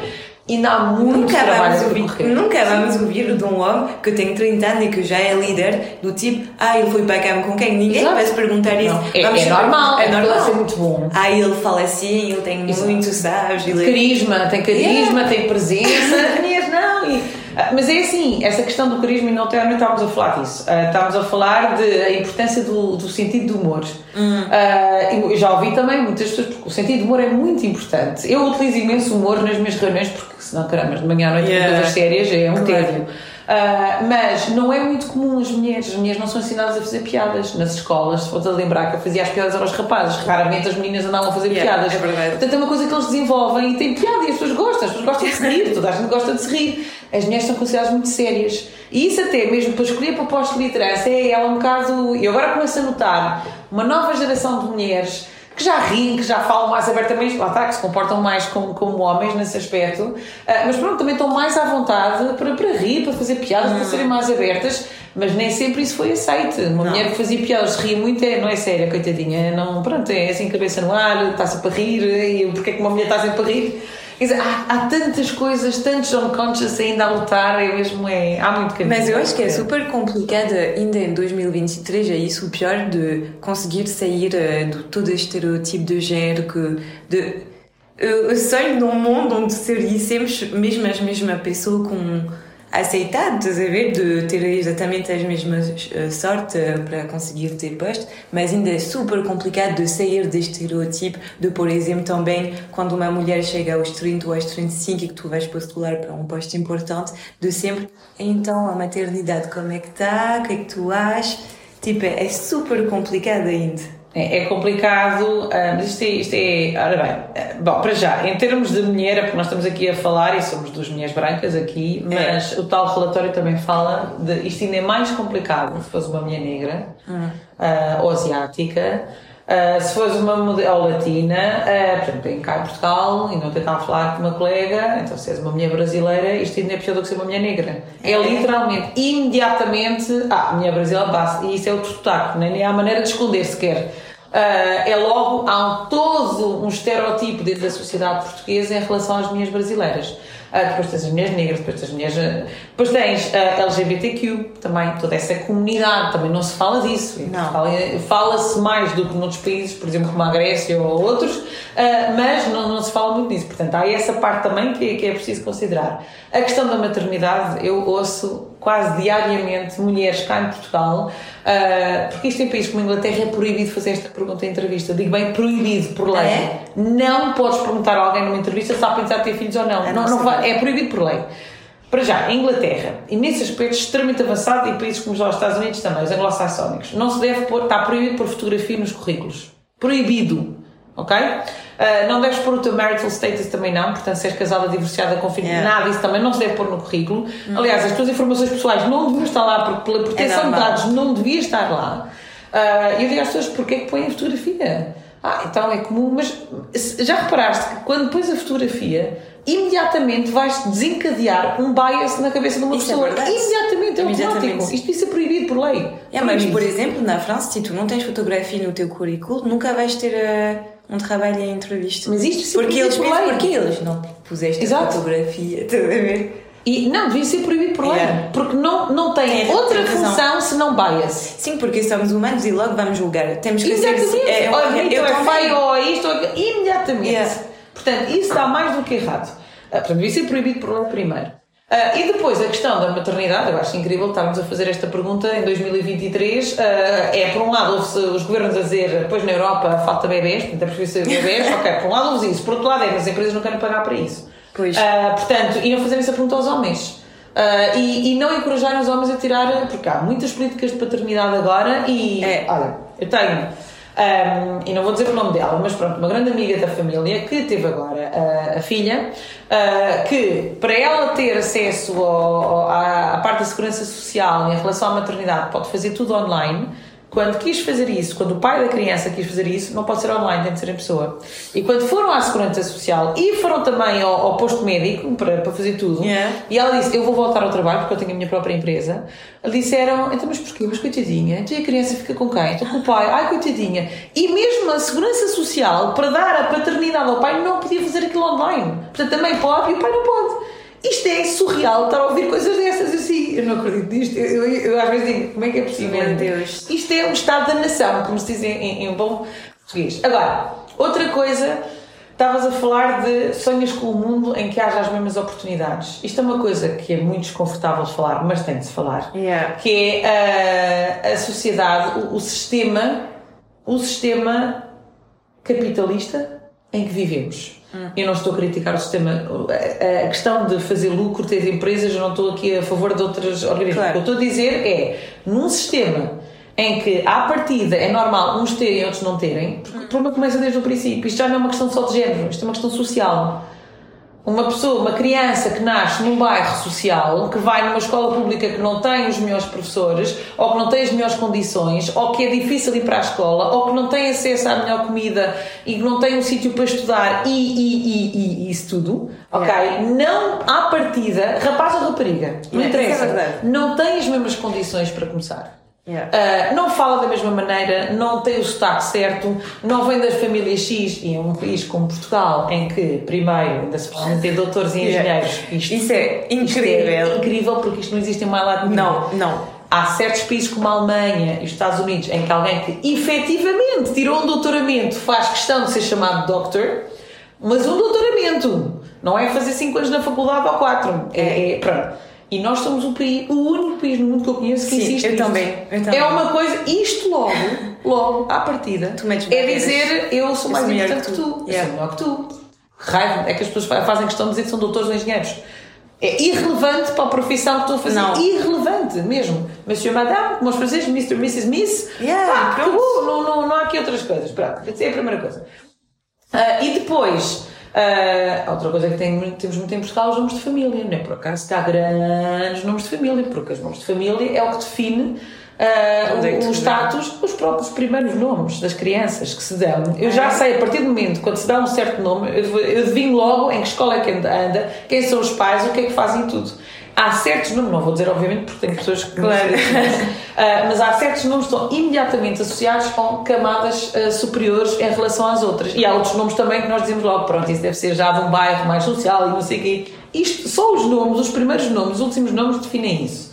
Ainda há muito Nunca vamos, ouvir, nunca vamos ouvir de um homem que tem 30 anos e que já é líder do tipo, ah, ele foi para a cama com quem? Ninguém Exato. vai se perguntar isso. Não, é- é normal, é é normal. ser muito bom. Ah, ele fala assim, ele tem Exato. muito, sabes? Ele é- Carisma, tem carisma, tem presença. *laughs* Não. E, mas é assim, essa questão do carisma, e não, não estávamos a falar disso. Ah, estávamos a falar da importância do, do sentido do humor. Ah, eu já ouvi também muitas pessoas, porque o sentido do humor é muito importante. Eu utilizo imenso humor nas minhas reuniões, porque senão, caramba, de manhã à noite Yeah. coisas sérias é um Claro. tédio. Ah, mas não é muito comum as mulheres. As mulheres não são ensinadas a fazer piadas nas escolas. Se a lembrar que eu fazia as piadas aos rapazes, raramente as meninas andavam a fazer Yeah, piadas. é verdade. Portanto, é uma coisa que eles desenvolvem e tem piada e as pessoas gostam, as pessoas gostam de se rir, toda a gente gosta de se rir. As mulheres são consideradas muito sérias. E isso até mesmo para escolher para postos de liderança é ela um bocado. E agora começo a notar uma nova geração de mulheres que já riem, que já falam mais abertamente, lá está, que se comportam mais como, como homens nesse aspecto, Ah, mas pronto, também estão mais à vontade para, para rir, para fazer piadas, para serem mais abertas, mas nem sempre isso foi aceite. Uma Não. mulher que fazia piadas, ria muito, é, não é séria, coitadinha, não, pronto, é assim, cabeça no ar, está sempre a rir, e porque é que uma mulher está sempre a rir? Há, há tantas coisas, tantos unconscious ainda a lutar, é mesmo, é, há muito caminho. Mas eu acho que é super complicado ainda em 2023, é isso o pior de conseguir sair eh, de todo este estereotipo de género que de eu sonho num mundo onde seríamos mesmo a mesma pessoa com aceitado, estás a ver, de ter exatamente as mesmas eh, sorte eh, para conseguir ter posto, mas ainda é super complicado de sair deste estereotipo de, por exemplo, também quando uma mulher chega aos 30 ou aos 35 e que tu vais postular para um posto importante, de sempre, então a maternidade como é que está, o que é que tu achas? Tipo, é super complicado ainda. É, é complicado, ah, mas isto é, isto é. Ora bem, ah, bom, para já, em termos de mulher, é porque nós estamos aqui a falar e somos duas mulheres brancas aqui, É. mas o tal relatório também fala de. Isto ainda é mais complicado se fosse uma mulher negra Hum. ah, ou asiática. Ah, se fosse uma mulher ou latina, uh, por exemplo, em cá em Portugal, e não tentava falar com uma colega, então se és uma mulher brasileira, isto ainda é pior do que ser uma mulher negra. É literalmente, imediatamente, ah, mulher brasileira, basta, e isso é outro sotaque, nem, nem há maneira de esconder sequer. Ah, é logo, há um, todo um estereotipo dentro da sociedade portuguesa em relação às mulheres brasileiras. Ah, depois tens as mulheres negras, depois tens as mulheres. ah, Depois tens a LGBTQ também, toda essa comunidade, também não se fala disso. Fala-se mais do que noutros países, por exemplo, como a Grécia ou outros, ah, mas não, não se fala muito disso. Portanto, há essa parte também que, que é preciso considerar. A questão da maternidade, eu ouço quase diariamente mulheres cá em Portugal, ah, porque isto em países como a Inglaterra é proibido fazer esta pergunta em entrevista. Digo bem, proibido por lei. É? Não podes perguntar a alguém numa entrevista se está a pensar em ter filhos ou não. Ah, não, não vai- é proibido por lei. Para já, a Inglaterra, e nesse aspecto extremamente avançado, e países como os Estados Unidos também, os anglo-saxónicos, não se deve pôr, está proibido pôr fotografia nos currículos. Proibido. Ok? Ah, não deves pôr o teu marital status também não, portanto, se és casada, divorciada, com filho, Yeah. nada disso também não se deve pôr no currículo. Aliás, as tuas informações pessoais não deviam estar lá, porque pela proteção de normal. dados não devia estar lá. E eu digo às pessoas, porquê é que põem a fotografia? Ah, então é comum, mas já reparaste que quando pões a fotografia, imediatamente vais desencadear um bias na cabeça de uma Isso é pessoa. verdade. imediatamente, é automático. Isto devia ser proibido por lei. É, mas por exemplo, na França, se tu não tens fotografia no teu currículo, nunca vais ter eh, um trabalho em entrevista. Mas isto se porque eles por pensam, lei. porque eles não puseste Exato. a fotografia, *laughs* estás a ver? E não, devia ser proibido por lei. Yeah. Porque não, não tem Tem- outra função senão bias. Sim, porque somos humanos e logo vamos julgar. Temos que ser. Exatamente. É, Olha, bonito, eu é feio, ou é isto, ou aquilo. Imediatamente. Yeah. Portanto, isso está mais do que errado. Ah, portanto, devia ser proibido por lei primeiro. Ah, e depois a questão da maternidade, eu acho incrível estarmos a fazer esta pergunta em 2023. Ah, é, por um lado, houve-se os governos a dizer, pois na Europa falta bebés, portanto é preciso ser bebés. *laughs* ok, por um lado isso, por outro lado é que as empresas não querem pagar para isso. Pois. Ah, portanto, iam fazer essa pergunta aos homens. Ah, e, e não encorajar os homens a tirar, porque há muitas políticas de paternidade agora e. É. Olha, eu tenho. Ahm, e não vou dizer o nome dela, mas pronto, uma grande amiga da família que teve agora ah, a filha, ah, que para ela ter acesso ao- ao- à parte da segurança social em relação à maternidade pode fazer tudo online. Quando quis fazer isso, quando o pai da criança quis fazer isso, não pode ser online, tem de ser em pessoa. E quando foram à Segurança Social e foram também ao, ao posto médico para, para fazer tudo, Yeah. e ela disse: Eu vou voltar ao trabalho porque eu tenho a minha própria empresa. Disseram: Então, mas porquê? Mas coitadinha, então e a criança fica com quem? Então com o pai, ai coitadinha. E mesmo a Segurança Social, para dar a paternidade ao pai, não podia fazer aquilo online. Portanto, também pode e o pai não pode. Isto é surreal estar a ouvir coisas dessas assim. Eu não acredito nisto. Eu, eu, eu às vezes digo: Como é que é possível? Meu Deus. Isto é um estado da nação, como se diz em, em, em bom português. Agora, outra coisa, estavas a falar de sonhos com o mundo em que haja as mesmas oportunidades. Isto é uma coisa que é muito desconfortável de falar, mas tem de se falar. Yeah. Que é a, a sociedade, o, o sistema, o sistema capitalista em que vivemos. Eu não estou a criticar o sistema. A, a questão de fazer lucro, ter empresas, eu não estou aqui a favor de outras organismos. Claro. O que eu estou a dizer é, num sistema em que, à partida, é normal uns terem e outros não terem, porque o problema começa desde o princípio. Isto já não é uma questão só de género, isto é uma questão social. Uma pessoa, uma criança que nasce num bairro social, que vai numa escola pública que não tem os melhores professores, ou que não tem as melhores condições, ou que é difícil ir para a escola, ou que não tem acesso à melhor comida e que não tem um sítio para estudar e, e, e, e- isso tudo, ok? Não à partida, rapaz ou rapariga, não Yeah, interessa, isso é não tem as mesmas condições para começar. Yeah. Uh, não fala da mesma maneira, não tem o sotaque certo, não vem das famílias X e é um país como Portugal, em que, primeiro, ainda se precisam ter doutores e Yeah. engenheiros. Isto, Isso é isto incrível. é incrível porque isto não existe em mais lado nenhum. Não, não. Há certos países como a Alemanha e os Estados Unidos em que alguém que efetivamente tirou um doutoramento faz questão de ser chamado doctor, mas um doutoramento não é fazer 5 anos na faculdade ou 4. É, é- pronto. E nós somos o, país, o único país no mundo que eu conheço que Sim, insiste eu também, eu também. É uma coisa, isto logo, logo, à partida, Tu é dizer eu sou Eu mais sou importante que que tu, tu. eu Yeah. sou melhor que tu. Raiva, é que as pessoas fa- fazem questão de dizer que são doutores ou engenheiros. É irrelevante para a profissão que estou a fazer. Não. Irrelevante mesmo. Monsieur, Madame, como os franceses, Mr. Mrs. Miss. Yeah, ah, acabou. Não, não, não há aqui outras coisas. Pronto, é a primeira coisa. Ah, e depois, ah, outra coisa que tem, temos muito em Portugal, os nomes de família. Não é por acaso que há grandes nomes de família, porque os nomes de família é o que define ah, é que o, o status, os próprios primeiros nomes das crianças que se dão. Eu já É. sei, a partir do momento quando se dá um certo nome, eu, eu adivinho logo em que escola é que anda, anda, quem são os pais, o que é que fazem tudo. Há certos nomes, não vou dizer obviamente porque tem pessoas que Claro. *laughs* ah, mas há certos nomes que estão imediatamente associados com camadas ah, superiores em relação às outras. E há outros nomes também que nós dizemos logo, pronto, isso deve ser já de um bairro mais social e não sei o quê. Isto, só os nomes, os primeiros nomes, os últimos nomes definem isso.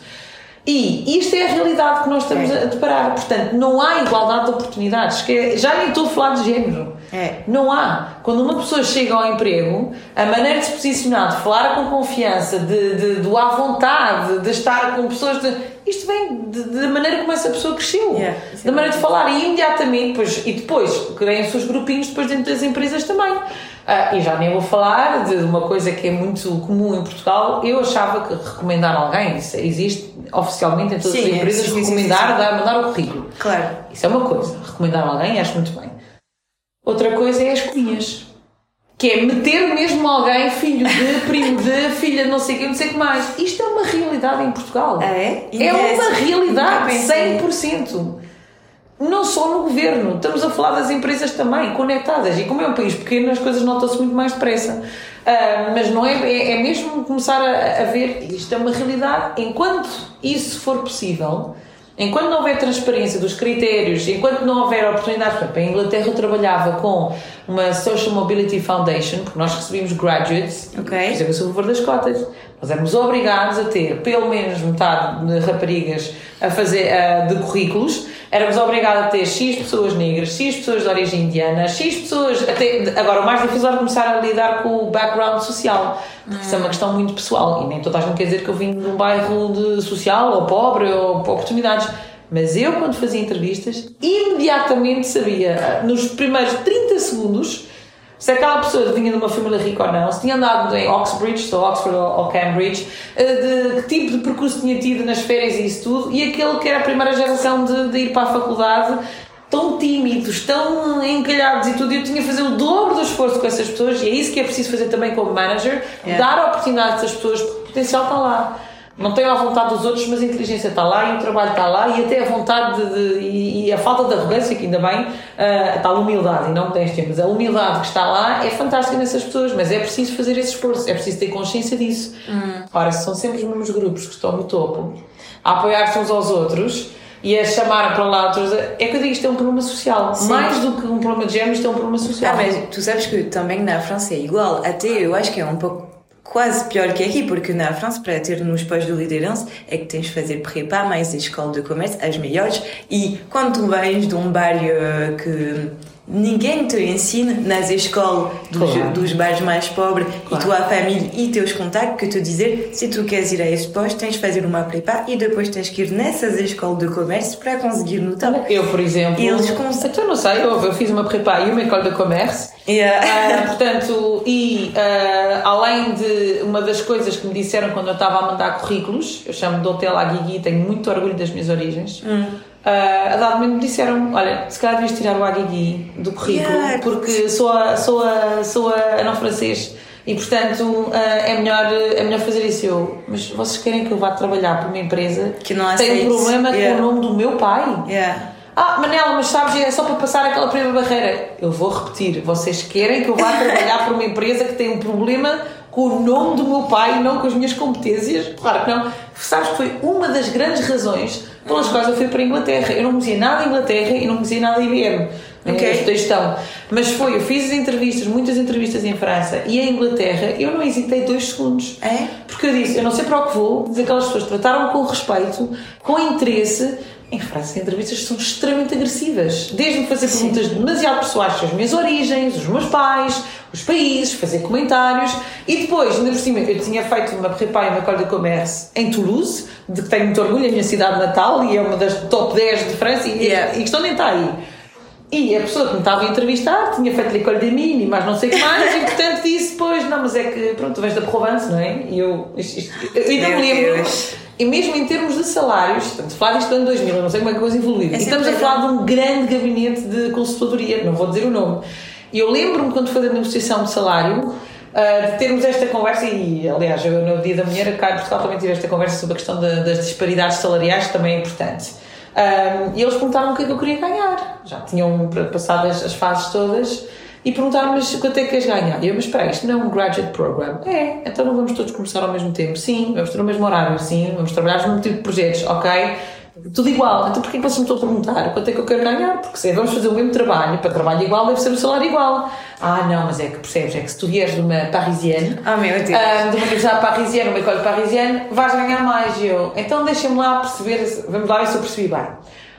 E isto é a realidade que nós estamos É. a deparar. Portanto, não há igualdade de oportunidades. Que é- já nem estou a falar de género. É. Não há. Quando uma pessoa chega ao emprego, a maneira de se posicionar, de falar com confiança, de, de, do à vontade, de estar com pessoas. De, isto vem da maneira como essa pessoa cresceu. Yeah, isso é da maneira de falar. E imediatamente, depois, e depois, criam os seus grupinhos depois dentro das empresas também. Ah, e já nem vou falar de uma coisa que é muito comum em Portugal. Eu achava que recomendar alguém, isso existe oficialmente em todas Sim, as é, empresas, sim, recomendar, dar, mandar o currículo. Claro. Isso é uma coisa, recomendar alguém, acho muito bem. Outra coisa é as cunhas. Que é meter mesmo alguém, filho de, primo de, filha de não sei o que, não sei o que mais. Isto é uma realidade em Portugal. Ah, é? É uma realidade, pensei. 100%. Não só no governo, estamos a falar das empresas também, conectadas. E como é um país pequeno, as coisas notam-se muito mais depressa. Ah, mas não é, é, é mesmo começar a, a ver, isto é uma realidade. Enquanto isso for possível, enquanto não houver transparência dos critérios, enquanto não houver oportunidades, por exemplo, em Inglaterra eu trabalhava com uma Social Mobility Foundation, porque nós recebíamos graduates, Ok. por exemplo, eu sou a favor das cotas. Nós éramos obrigados a ter pelo menos metade de raparigas a fazer, ah, de currículos, éramos obrigados a ter X pessoas negras, X pessoas de origem indiana, X pessoas. Até, agora, o mais difícil era começar a lidar com o background social, porque isso é uma questão muito pessoal e nem toda a gente quer dizer que eu vim de um bairro de social ou pobre ou oportunidades. Mas eu, quando fazia entrevistas, imediatamente sabia, nos primeiros 30 segundos, se aquela pessoa vinha de uma família rica ou não, se tinha andado em Oxbridge, se Oxford ou ou Cambridge, eh, de que tipo de percurso tinha tido nas férias e isso tudo, e aquele que era a primeira geração de, de ir para a faculdade, tão tímidos, tão encalhados e tudo, e eu tinha que fazer o dobro do esforço com essas pessoas, e é isso que é preciso fazer também como manager, Yeah. dar oportunidades às pessoas, porque o potencial está lá. Não tenho a vontade dos outros, mas a inteligência está lá e o trabalho está lá e até a vontade de, de- e, e a falta de arrogância, que ainda bem, ah, está a humildade e não modéstia, mas a humildade que está lá é fantástica nessas pessoas, mas é preciso fazer esse esforço, é preciso ter consciência disso. Ora, se são sempre os mesmos grupos que estão no topo, a apoiar-se uns aos outros e a chamar para lá outros, é que eu digo isto é um problema social. Mais do que um problema de género, isto é um problema social. Ah, mas tu sabes que também na França é igual. Até eu acho que é um pouco quase pior que aqui, porque na França, para ter nos postos de liderança, é que tens de fazer prepa, mais escola de comércio, as melhores. E quando tu vens de um bairro eh, que ninguém te ensina nas escolas dos, Claro. dos bairros mais pobres Claro. e tua família e teus contactos que te dizer se tu queres ir a esse posto tens de fazer uma prepa e depois tens que ir nessas escolas de comércio para conseguir notar. Eu, por exemplo, Eles então não sei, eu, eu fiz uma prepa e uma école de comércio Yeah. Ah, portanto, e ah, além de uma das coisas que me disseram quando eu estava a mandar currículos, eu chamo de Hotel Aguigui, tenho muito orgulho das minhas origens. Ah, a dado momento me disseram: Olha, se calhar devias tirar o Aguigui do currículo, Yeah. porque sou a, sou a, sou a não francês e portanto ah, é, melhor, é melhor fazer isso. Eu, mas vocês querem que eu vá trabalhar para uma empresa Que não tem um problema Yeah. com o nome do meu pai? Yeah. Ah, Manela, mas sabes, é só para passar aquela primeira barreira. Eu vou repetir, vocês querem que eu vá trabalhar para uma empresa que tem um problema com o nome do meu pai e não com as minhas competências? Claro que não. Sabes que foi uma das grandes razões pelas quais eu fui para a Inglaterra. Eu não conhecia nada em Inglaterra e não conhecia nada em IBM. Ok. Eu estudei gestão. Mas foi, eu fiz as entrevistas, muitas entrevistas em França e em Inglaterra, eu não hesitei dois segundos. É? Porque eu disse, eu não sei para o que vou, mas aquelas pessoas trataram com respeito, com interesse. Em França, as entrevistas são extremamente agressivas. Desde-me fazer perguntas demasiado pessoais sobre as minhas origens, os meus pais, os países, fazer comentários. E depois, ainda por cima, eu tinha feito uma prépa e uma école de comércio em Toulouse, de que tenho muito orgulho, é a minha cidade natal e é uma das top 10 de França. E, Yeah. e a questão nem está aí. E a pessoa que me estava a entrevistar tinha feito l'école des mines, mas não sei o que mais, e portanto disse: Pois, não, mas é que, pronto, tu vens da Provence, não é? E eu, isto, isto, eu ainda me lembro. E mesmo em termos de salários, portanto, falar isto do ano 2000, eu não sei como é que coisa evoluiu. É e estamos a falar de um grande gabinete de consultadoria, não vou dizer o nome. E eu lembro-me quando foi da negociação de salário, Uh, de termos esta conversa, e aliás, eu no Dia da Mulher, cá em Portugal também tive esta conversa sobre a questão de, das disparidades salariais, que também é importante. Um, e eles perguntaram o que é que eu queria ganhar. Já tinham passado as, as fases todas e perguntaram-me quanto é que queres ganhar. E eu, mas espera, isto não é um graduate program? É, então não vamos todos começar ao mesmo tempo? Sim, vamos ter o mesmo horário? Sim, vamos trabalhar no mesmo tipo de projetos? Ok. Tudo igual. Então porquê que vocês me estão a perguntar quanto é que eu quero ganhar? Porque se vamos fazer o mesmo trabalho, para trabalho igual, deve ser o salário igual. Ah, não, mas é que percebes, é que se tu vieres de uma parisienne, ah, meu Deus. Ah, de uma universidade parisienne, uma escola parisienne, vais ganhar mais. Eu, então deixem-me lá perceber, vamos lá ver se eu percebi bem.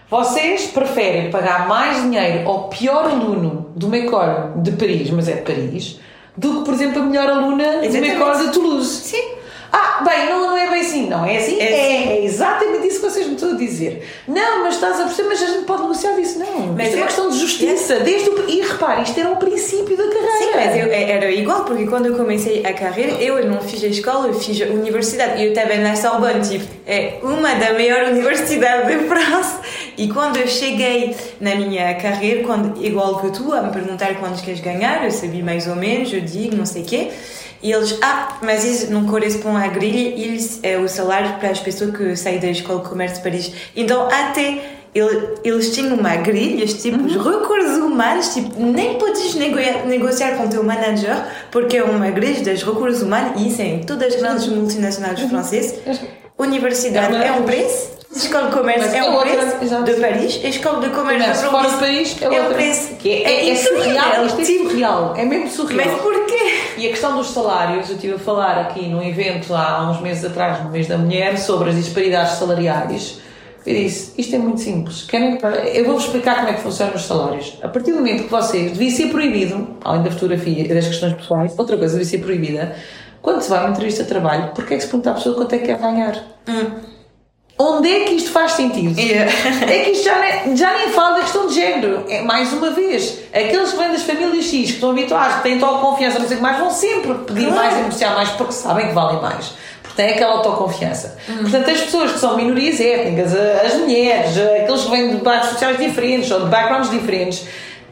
Vocês preferem pagar mais dinheiro ao pior aluno de uma escola de Paris, mas é de Paris, do que, por exemplo, a melhor aluna de uma escola de Toulouse? Sim. Ah, bem, não, não é bem assim, não é assim? É, é, é, exatamente isso que vocês me estão a dizer. Não, mas estás a perceber, mas a gente pode negociar disso. Não, mas isto é uma questão de justiça. É. Desde o, e repare, isto era o princípio da carreira. Sim, mas eu, é, era igual, porque quando eu comecei a carreira, eu não fiz a escola, eu fiz a universidade. E eu estava na Sorbonne, tipo, é uma da maior universidade de França. E quando eu cheguei na minha carreira, quando, igual que tu, a me perguntar quantos queres ganhar, eu sabia mais ou menos, eu digo, não sei o quê. E eles, ah, mas isso não corresponde à grelha, eles, é o salário para as pessoas que saem da Escola de Comércio de Paris. Então, até ele, eles tinham uma grelha, tipo, uhum. recursos humanos, tipo, nem podes negociar com o teu manager, porque é uma grelha dos recursos humanos, e isso é em todas as grandes multinacionais uhum. francesas. *laughs* Universidade é, é um preço, Escola de Comércio é, é um preço de Paris, a Escola de Comércio de fora de Paris é, é um preço. Que é, é, é, é surreal, isto é tipo, surreal, é mesmo surreal. Mas porquê? E a questão dos salários, eu estive a falar aqui num evento há uns meses atrás, no mês da mulher, sobre as disparidades salariais. Eu disse, isto é muito simples. Querem, eu vou-vos explicar como é que funcionam os salários. A partir do momento que vocês, devia ser proibido, além da fotografia e das questões pessoais, outra coisa devia ser proibida, quando se vai a uma entrevista de trabalho, porque é que se pergunta à pessoa quanto é que quer ganhar? Hum. Onde é que isto faz sentido? Yeah. É que isto já nem, já nem fala da questão de género. É, mais uma vez, aqueles que vêm das famílias X, que estão habituados, que têm tal confiança, não sei mais, vão sempre pedir claro. mais e negociar mais porque sabem que valem mais. Porque têm aquela autoconfiança. Hum. Portanto, as pessoas que são minorias étnicas, as mulheres, aqueles que vêm de bairros sociais diferentes ou de backgrounds diferentes,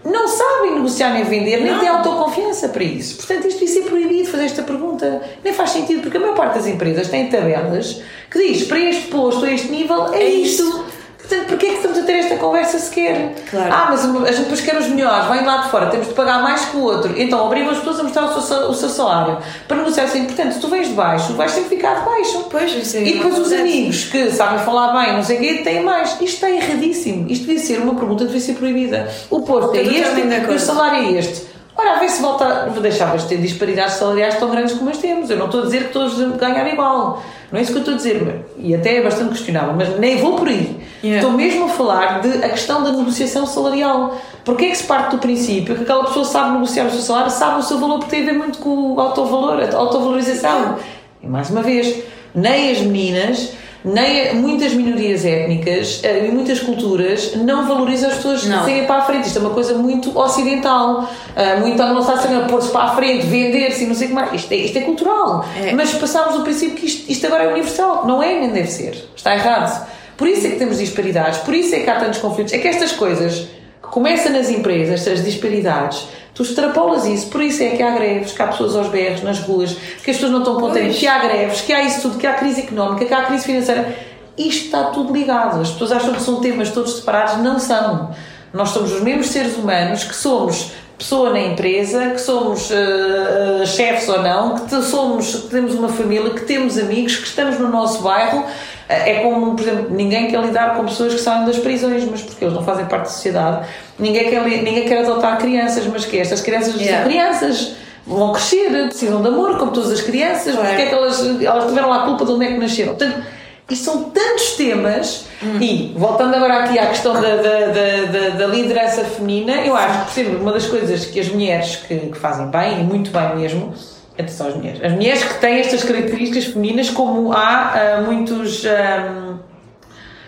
não sabem negociar nem vender, nem têm autoconfiança para isso. Portanto, isto devia ser proibido fazer esta pergunta. Nem faz sentido, porque a maior parte das empresas tem tabelas que diz para este posto, a este nível, é, é isto. isto. Portanto, porquê é que estamos a ter esta conversa sequer? Claro. Ah, mas a gente depois quer os melhores, vem lá de fora, temos de pagar mais que o outro. Então obrigam as pessoas a mostrar o seu, o seu salário para negociar assim. Portanto, se tu vens de baixo, vais que ficar de baixo. Pois, isso é E depois os amigos que sabem falar bem, não sei o quê, têm mais. Isto está erradíssimo. Isto devia ser uma pergunta, devia ser proibida. O posto é este e o salário é este. Ora, a ver se volta. Deixavas de ter disparidades salariais tão grandes como as temos. Eu não estou a dizer que todos ganhar igual. Não é isso que eu estou a dizer, e até é bastante questionável, mas nem vou por aí. Yeah. Estou mesmo a falar de a questão da negociação salarial. Porque é que se parte do princípio que aquela pessoa sabe negociar o seu salário, sabe o seu valor, porque tem a ver muito com o autovalor, a autovalorização. Yeah. E mais uma vez, nem as meninas nem muitas minorias étnicas eh, e muitas culturas não valorizam as pessoas não. que saem para a frente. Isto é uma coisa muito ocidental, eh, muito a nossa a pôr-se para a frente, vender-se e não sei o que mais. Isto é, isto é cultural. É. Mas passámos do princípio que isto, isto agora é universal. Não é nem deve ser. Está errado. Por isso é que temos disparidades, por isso é que há tantos conflitos. É que estas coisas que começam nas empresas, estas disparidades, Tu extrapolas isso, por isso é que há greves, que há pessoas aos berros nas ruas, que as pessoas não estão contentes, que há greves, que há isso tudo, que há crise económica, que há crise financeira. Isto está tudo ligado. As pessoas acham que são temas todos separados, não são. Nós somos os mesmos seres humanos que somos pessoa na empresa, que somos uh, chefes ou não, que somos, que temos uma família, que temos amigos, que estamos no nosso bairro. Uh, é como, por exemplo, ninguém quer lidar com pessoas que saem das prisões, mas porque eles não fazem parte da sociedade. Ninguém quer, ninguém quer adotar crianças, mas que estas crianças yeah. são crianças. Vão crescer, precisam de amor, como todas as crianças, claro. porque é que elas, elas tiveram lá a culpa de onde é que nasceram. Portanto, isto são tantos temas, hum. e voltando agora aqui à questão da, da, da, da, liderança feminina, eu acho que, por exemplo, uma das coisas que as mulheres que, que fazem bem, e muito bem mesmo, atenção às mulheres, as mulheres que têm estas características femininas, como há uh, muitos. Um,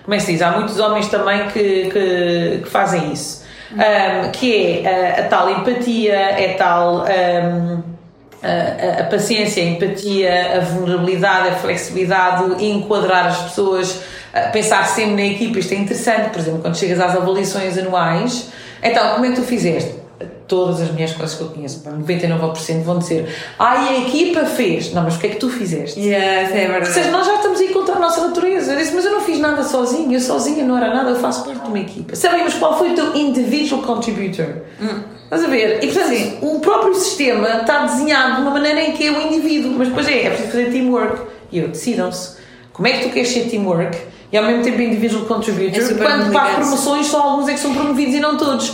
como é que se diz? Há muitos homens também que, que, que fazem isso. um, que é a, a, tal empatia, é tal. Um, a, a, paciência, a empatia, a vulnerabilidade, a flexibilidade, enquadrar as pessoas, pensar sempre na equipa. Isto é interessante, por exemplo, quando chegas às avaliações anuais, então, como é que tu fizeste? Todas as minhas coisas que eu conheço, 99% vão dizer Ah, e a equipa fez. Não, mas o que é que tu fizeste? Yes, é verdade. Ou seja, nós já estamos a encontrar a nossa natureza. Eu disse, mas eu não fiz nada sozinho, eu sozinha não era nada, eu faço parte de uma equipa. Sabemos qual foi o teu individual contributor? Hum. Estás a ver? E portanto, Sim. o próprio sistema está desenhado de uma maneira em que é o indivíduo, mas depois é, é preciso fazer teamwork. E eu, decidam-se. Como é que tu queres ser teamwork e ao mesmo tempo individual contributor? É quando para promoções só alguns é que são promovidos e não todos.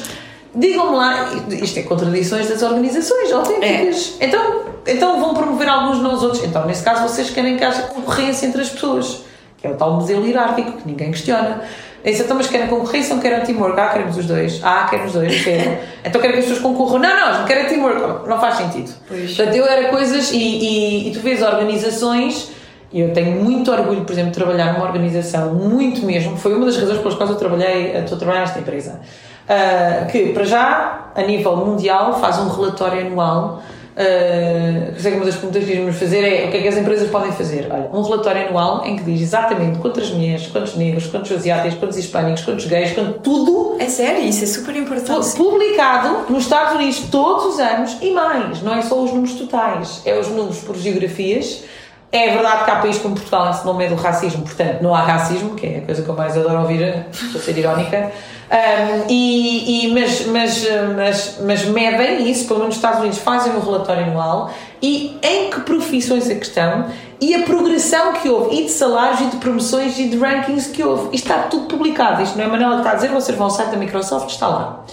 Digam-me lá, isto é contradições das organizações autênticas. É. Então, então vão promover alguns não os outros. Então, nesse caso, vocês querem que haja concorrência entre as pessoas, que é o tal modelo hierárquico que ninguém questiona. Disse, então, mas querem concorrência ou querem teamwork? Ah, queremos os dois. Ah, queremos os dois, quero. *laughs* então querem que as pessoas concorram? Não, não, não querem teamwork. Não faz sentido. Pois. Portanto, eu era coisas e, e, e tu vês organizações e eu tenho muito orgulho, por exemplo, de trabalhar numa organização, muito mesmo. Foi uma das razões pelas quais eu trabalhei, estou a trabalhar nesta empresa. Uh, que, para já, a nível mundial, faz um relatório anual Uh, sei que uma das perguntas que vamos fazer é o que é que as empresas podem fazer? Olha, um relatório anual em que diz exatamente quantas mulheres, quantos negros, quantos asiáticos, quantos hispânicos, quantos gays, quanto tudo. É sério, isso é super importante. Publicado nos Estados Unidos todos os anos e mais. Não é só os números totais, é os números por geografias. É verdade que há países como Portugal em se não do racismo, portanto não há racismo, que é a coisa que eu mais adoro ouvir, *laughs* para ser irónica. Um, e, e, mas, mas, mas, mas medem isso, pelo menos nos Estados Unidos fazem um relatório anual e em que profissões é que estão e a progressão que houve, e de salários, e de promoções, e de rankings que houve. Isto está tudo publicado. Isto não é Manela que está a dizer, vocês vão ao site da Microsoft, está lá.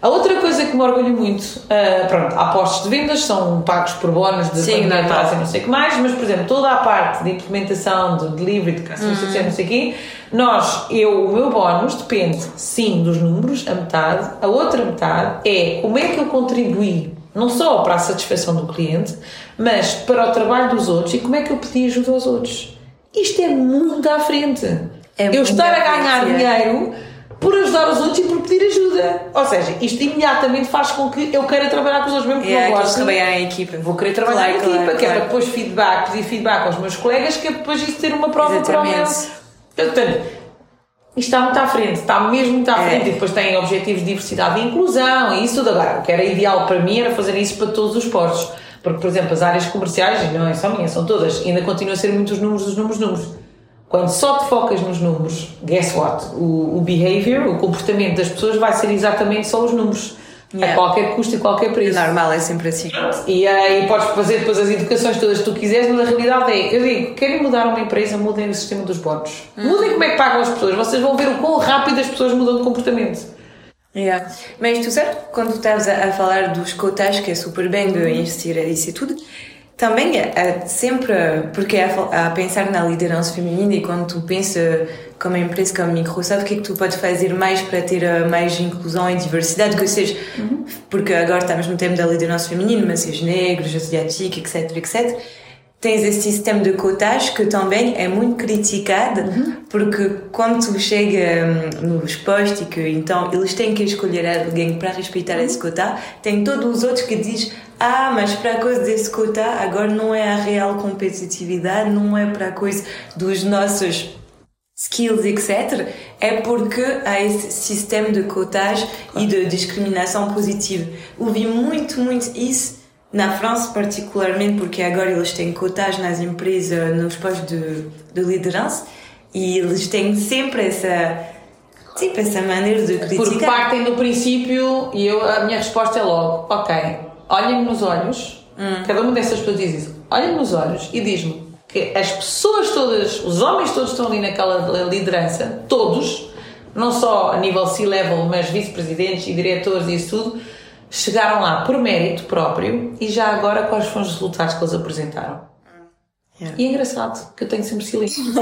A outra coisa que me orgulho muito, uh, pronto, há postos de vendas, são pagos por bónus de Sim, não, não sei o que mais, mas, por exemplo, toda a parte de implementação, de delivery, de customer success, não sei o quê, nós, eu, o meu bónus depende, sim, dos números, a metade, a outra metade é como é que eu contribuí, não só para a satisfação do cliente, mas para o trabalho dos outros e como é que eu pedi ajuda aos outros. Isto é muito à frente. É eu estar a ganhar dinheiro por ajudar os outros e por pedir ajuda. Ou seja, isto imediatamente faz com que eu queira trabalhar com os outros, mesmo que yeah, não gosto. trabalhar em equipa. Vou querer trabalhar claro, em equipa, claro, que é para depois feedback, pedir feedback aos meus colegas, que é depois isso ter uma prova Exatamente. para o meu. Portanto, isto está muito à frente, está mesmo muito à é. frente. E depois tem objetivos de diversidade e inclusão e isso tudo. Agora, o que era ideal para mim era fazer isso para todos os postos. Porque, por exemplo, as áreas comerciais, não é só minha, são todas, ainda continuam a ser muitos números, os números, números. Quando só te focas nos números, guess what? O, o behavior, o comportamento das pessoas vai ser exatamente só os números. Yeah. A qualquer custo e qualquer preço. Normal, é sempre assim. E aí podes fazer depois as educações todas que tu quiseres, mas a realidade é, eu digo, querem mudar uma empresa, mudem o sistema dos bónus. Hum. Mudem como é que pagam as pessoas, vocês vão ver o quão rápido as pessoas mudam de comportamento. Yeah. Mas tu sabes, quando estás a, a falar dos cotas, que é super bem de investir isso e tudo, também é, é sempre, porque é a, pensar na liderança feminina e quando tu pensa como uma empresa como a Microsoft, o que é que tu podes fazer mais para ter eh, mais inclusão e diversidade, que seja, uhum. porque agora estamos no tempo da liderança feminina, mas seja negros, asiáticos, etc, etc. Tens esse sistema de cotas que também é muito criticado, uhum. porque quando tu chega um, nos postos e que então eles têm que escolher alguém para respeitar uhum. esse cota, tem todos os outros que dizem ah, mas para a coisa desse cota agora não é a real competitividade, não é para a coisa dos nossos skills, etc. É porque há esse sistema de cotas e de discriminação positiva. Ouvi muito, muito isso na França, particularmente, porque agora eles têm cotas nas empresas, nos postos de, de liderança e eles têm sempre essa Tipo, essa maneira de criticar. Porque partem do princípio e eu, a minha resposta é logo: ok, olhem-me nos olhos, hum. cada uma dessas pessoas diz isso, olhem-me nos olhos e diz-me que as pessoas todas, os homens todos estão ali naquela liderança, todos, não só a nível C-level, mas vice-presidentes e diretores e isso tudo, chegaram lá por mérito próprio e já agora quais foram os resultados que eles apresentaram. Yeah. E é engraçado que eu tenho sempre silêncio. *laughs*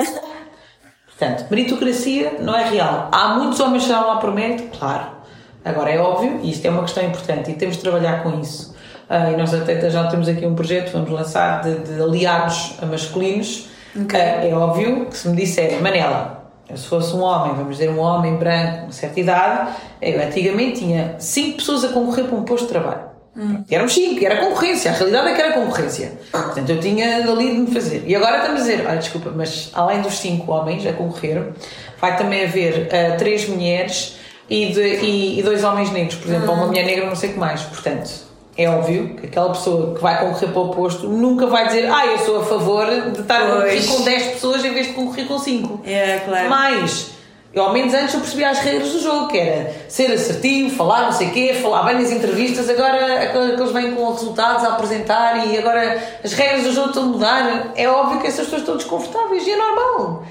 Portanto, meritocracia não é real. Há muitos homens que chegaram lá por mérito, claro. Agora é óbvio, e isto é uma questão importante e temos de trabalhar com isso. Uh, e nós até já temos aqui um projeto, vamos lançar, de, de aliados masculinos. Okay. Uh, é óbvio que se me disser, Manela, se fosse um homem, vamos dizer um homem branco, uma certa idade, eu antigamente tinha cinco pessoas a concorrer para um posto de trabalho. Hum. Éramos cinco, era concorrência, a realidade é que era concorrência. Portanto, eu tinha dali de me fazer. E agora estamos a dizer, olha, desculpa, mas além dos cinco homens a concorrer, vai também haver uh, três mulheres e, de, e, e, dois homens negros, por exemplo, hum. uma mulher negra, não sei o que mais. Portanto, é óbvio que aquela pessoa que vai concorrer para o posto nunca vai dizer, ah, eu sou a favor de estar a concorrer com 10 pessoas em vez de concorrer com 5. É, claro. Mas eu, ao menos antes, eu percebia as regras do jogo, que era ser assertivo, falar não sei o quê, falar bem nas entrevistas, agora aqueles vêm com resultados a apresentar e agora as regras do jogo estão a mudar. É óbvio que essas pessoas estão desconfortáveis e é normal.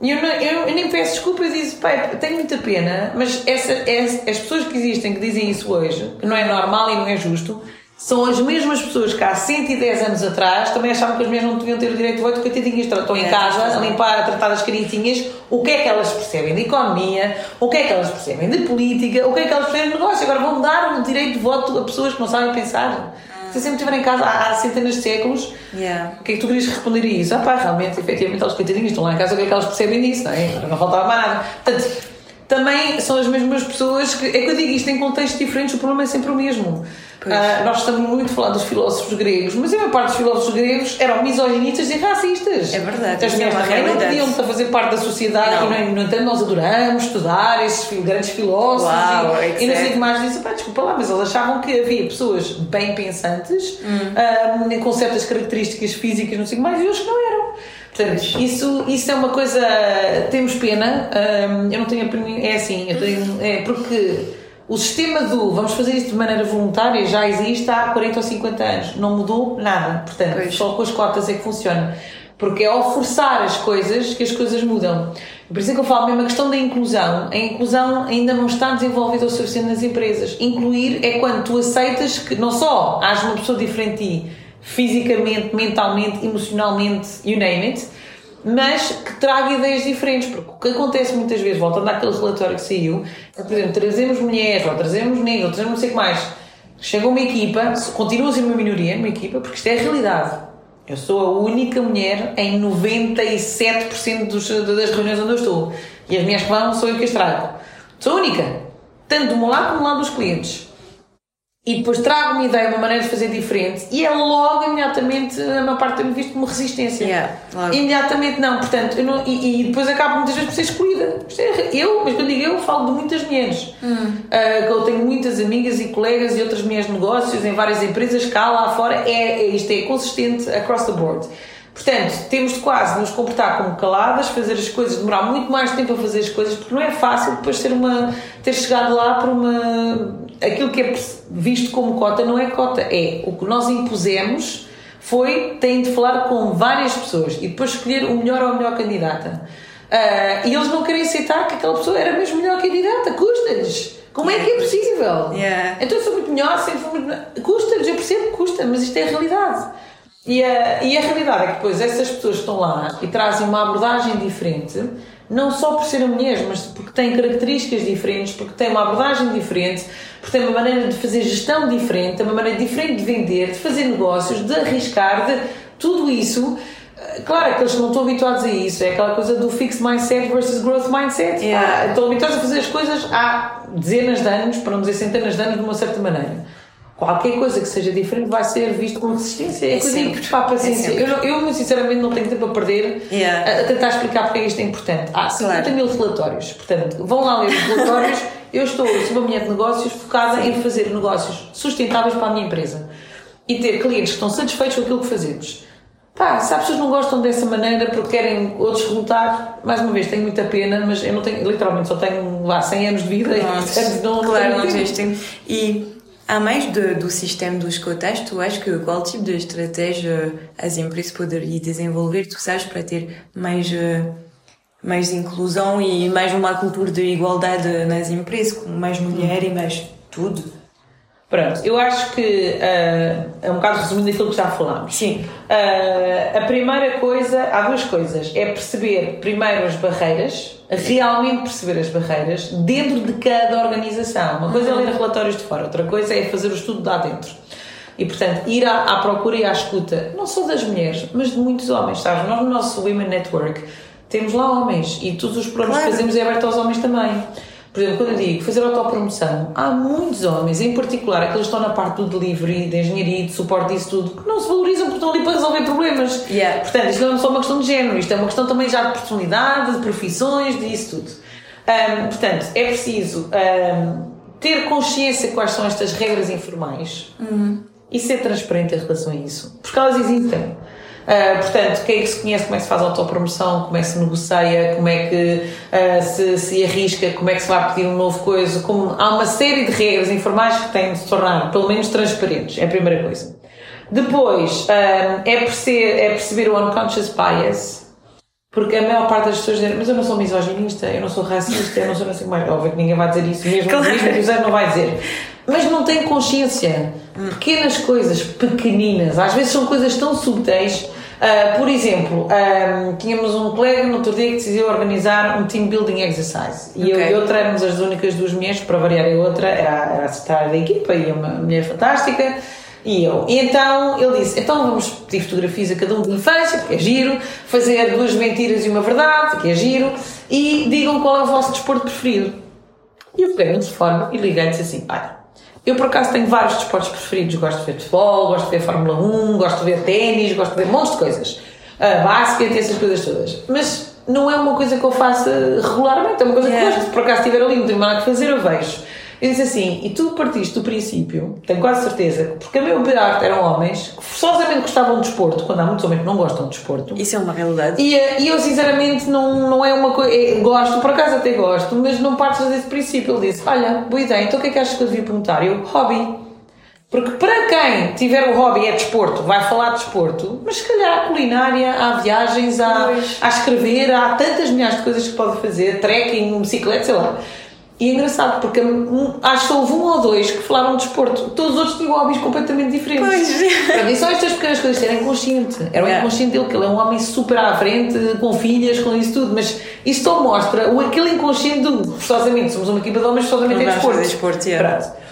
E eu, eu, eu, nem peço desculpa, eu disse, pai, tenho muita pena, mas essa, essa, as pessoas que existem que dizem isso hoje, que não é normal e não é justo, são as mesmas pessoas que há 110 anos atrás também achavam que as mulheres não deviam ter o direito de voto, coitadinhas, estão em é, casa a limpar, a tratar das carinhas. O que é que elas percebem de economia? O que é que elas percebem de política? O que é que elas percebem de negócio? Agora vão dar o direito de voto a pessoas que não sabem pensar. Se sempre estiver em casa há, há, centenas de séculos, yeah. o que é que tu querias responder a isso? Ah, pá, realmente, efetivamente, elas coitadinhas estão lá em casa, o que é que elas percebem disso? Não, é? não faltava mais nada. Portanto, também são as mesmas pessoas que. É que eu digo isto em contextos diferentes, o problema é sempre o mesmo. Uh, nós estamos muito a falar dos filósofos gregos, mas a maior parte dos filósofos gregos eram misoginistas e racistas. É verdade. As mulheres também não podiam fazer parte da sociedade não. e, no entanto, nós adoramos estudar esses grandes filósofos Uau, e, e não sei o que mais disse. Pá, desculpa lá, mas eles achavam que havia pessoas bem pensantes, hum. uh, com certas características físicas, não sei o que mais, e outros que não eram. Portanto, isso, isso é uma coisa. Temos pena. Um, eu não tenho. É assim, eu tenho. É porque o sistema do vamos fazer isto de maneira voluntária já existe há 40 ou 50 anos. Não mudou nada. Portanto, pois. só com as cotas é que funciona. Porque é ao forçar as coisas que as coisas mudam. Por isso é que eu falo mesmo a questão da inclusão. A inclusão ainda não está desenvolvida o suficiente nas empresas. Incluir é quando tu aceitas que não só haja uma pessoa diferente de ti, fisicamente, mentalmente, emocionalmente, you name it, mas que traga ideias diferentes, porque o que acontece muitas vezes, voltando àquele relatório que saiu, é, por exemplo, trazemos mulheres, ou trazemos negros, ou trazemos não sei o que mais, chega uma equipa, continua a ser uma minoria, uma equipa, porque isto é a realidade. Eu sou a única mulher em 97% dos, das reuniões onde eu estou. E as minhas que vão sou eu que as trago. Sou única. Tanto do meu lado como do lado dos clientes e depois trago uma ideia, uma maneira de fazer diferente e é logo imediatamente a maior parte tem visto como resistência. Yeah, imediatamente não, portanto, não, e, e, depois acabo muitas vezes por ser escolhida. É, eu, mas quando digo eu, falo de muitas mulheres. Hum. Uh, que eu tenho muitas amigas e colegas e outras mulheres de negócios em várias empresas cá lá fora, é, é isto é consistente across the board. Portanto, temos de quase nos comportar como caladas, fazer as coisas, demorar muito mais tempo a fazer as coisas, porque não é fácil depois ter, uma, ter chegado lá por uma. Aquilo que é visto como cota não é cota, é o que nós impusemos foi tem de falar com várias pessoas e depois escolher o melhor ou a melhor candidata. Uh, e eles não querem aceitar que aquela pessoa era mesmo melhor candidata, custa-lhes. Como é que é possível? Yeah. Então eu sou muito melhor, sempre fui muito melhor. Custa-lhes, eu percebo que custa, mas isto é a realidade. E a, e a realidade é que depois essas pessoas estão lá e trazem uma abordagem diferente, não só por serem mulheres, mas porque têm características diferentes, porque têm uma abordagem diferente, porque têm uma maneira de fazer gestão diferente, uma maneira diferente de vender, de fazer negócios, de arriscar, de tudo isso. Claro que eles não estão habituados a isso, é aquela coisa do fixed mindset versus growth mindset. Yeah. Estão habituados a fazer as coisas há dezenas de anos, para não dizer centenas de anos, de uma certa maneira qualquer coisa que seja diferente vai ser visto com resistência. É, é que eu digo, pá, paciência. É eu, eu, muito sinceramente, não tenho tempo a perder yeah. a, tentar explicar porque é isto é importante. Há 50 claro. mil relatórios, portanto, vão lá ler os relatórios. eu estou, sou uma mulher de negócios focada Sim. em fazer negócios sustentáveis para a minha empresa e ter clientes que estão satisfeitos com aquilo que fazemos. Pá, se as pessoas não gostam dessa maneira porque querem outros resultados, mais uma vez, tenho muita pena, mas eu não tenho, literalmente, só tenho lá 100 anos de vida Nossa, e portanto, não, claro, não tempo. E a mais de, do sistema dos cotas, tu achas que qual tipo de estratégia as empresas poderiam desenvolver, tu sabes, para ter mais, eh, mais inclusão e mais uma cultura de igualdade nas empresas, com mais mulher e mais tudo? Pronto, eu acho que uh, é um bocado resumindo aquilo que já falámos. Sim. Uh, a primeira coisa, há duas coisas. É perceber primeiro as barreiras, realmente perceber as barreiras dentro de cada organização. Uma coisa é ler relatórios de fora, outra coisa é fazer o estudo lá dentro. E, portanto, ir à, à procura e à escuta, não só das mulheres, mas de muitos homens, sabes? Nós no nosso Women Network temos lá homens e todos os programas Claro. que fazemos é aberto aos homens também. Por exemplo, quando eu digo fazer autopromoção, há muitos homens, em particular aqueles que estão na parte do delivery, da engenharia, de suporte disso tudo, que não se valorizam porque estão ali para resolver problemas. Yeah. Portanto, isto não é só uma questão de género, isto é uma questão também já de personalidade, de profissões, disso tudo. Ahm, portanto, é preciso ahm, ter consciência de quais são estas regras informais e ser transparente em relação a isso, porque elas existem. Ah, portanto, quem é que se conhece, como é que se faz autopromoção, como é que se negocia, como é que ah, se, se arrisca, como é que se vai pedir um novo coisa. Como, há uma série de regras informais que têm de se tornar, pelo menos, transparentes. É a primeira coisa. Depois, ah, é, perceber, é perceber o unconscious bias, porque a maior parte das pessoas dizem, mas eu não sou misoginista, eu não sou racista, eu não sou não sei mais. Óbvio que ninguém vai dizer isso, mesmo, Claro. mesmo que o Zé não vai dizer. Mas não tem consciência. Pequenas coisas, pequeninas, às vezes são coisas tão subtis. Ah, por exemplo, ah, tínhamos um colega no outro dia que decidiu organizar um team building exercise. E eu Ok. e outra éramos as únicas duas mulheres, para variar a outra, era, era a secretária da equipa e uma mulher fantástica. E eu. E então ele disse: então vamos pedir fotografias a cada um de infância, que é giro, fazer duas mentiras e uma verdade, que é giro, e digam qual é o vosso desporto preferido. E eu peguei no telefone e liguei e disse assim: olha, eu por acaso tenho vários desportos preferidos. Gosto de ver futebol, gosto de ver Fórmula 1, gosto de ver ténis, gosto de ver montes de coisas. Uh, basquete essas coisas todas. Mas não é uma coisa que eu faça regularmente, é uma coisa Yeah. que gosto. Se por acaso estiver ali, não tenho nada a fazer, eu vejo. Eu disse assim, e tu partiste do princípio, tenho quase certeza, que porque a maior parte eram homens que forçosamente gostavam de desporto, quando há muitos homens que não gostam de desporto. Isso é uma realidade. E, eh, e eu sinceramente não, não é uma coisa. Gosto, por acaso até gosto, mas não partes desse princípio. Ele disse: Olha, boa ideia, então o que é que achas que eu devia perguntar? Eu, hobby. Porque para quem tiver o hobby é desporto, vai falar de desporto, mas se calhar há culinária, há viagens, há, há escrever, há tantas milhares de coisas que pode fazer, trekking, bicicleta, sei lá. E é engraçado, porque hum, acho que houve um ou dois que falaram de desporto, todos os outros tinham hobbies completamente diferentes. Pois. Pronto, e são estas pequenas coisas, era inconsciente. Era o inconsciente dele, que ele é um homem super à frente, com filhas, com isso tudo, mas isto só mostra o, aquele inconsciente do forçosamente somos uma equipa de homens, forçosamente é desporto. desporto. Pronto.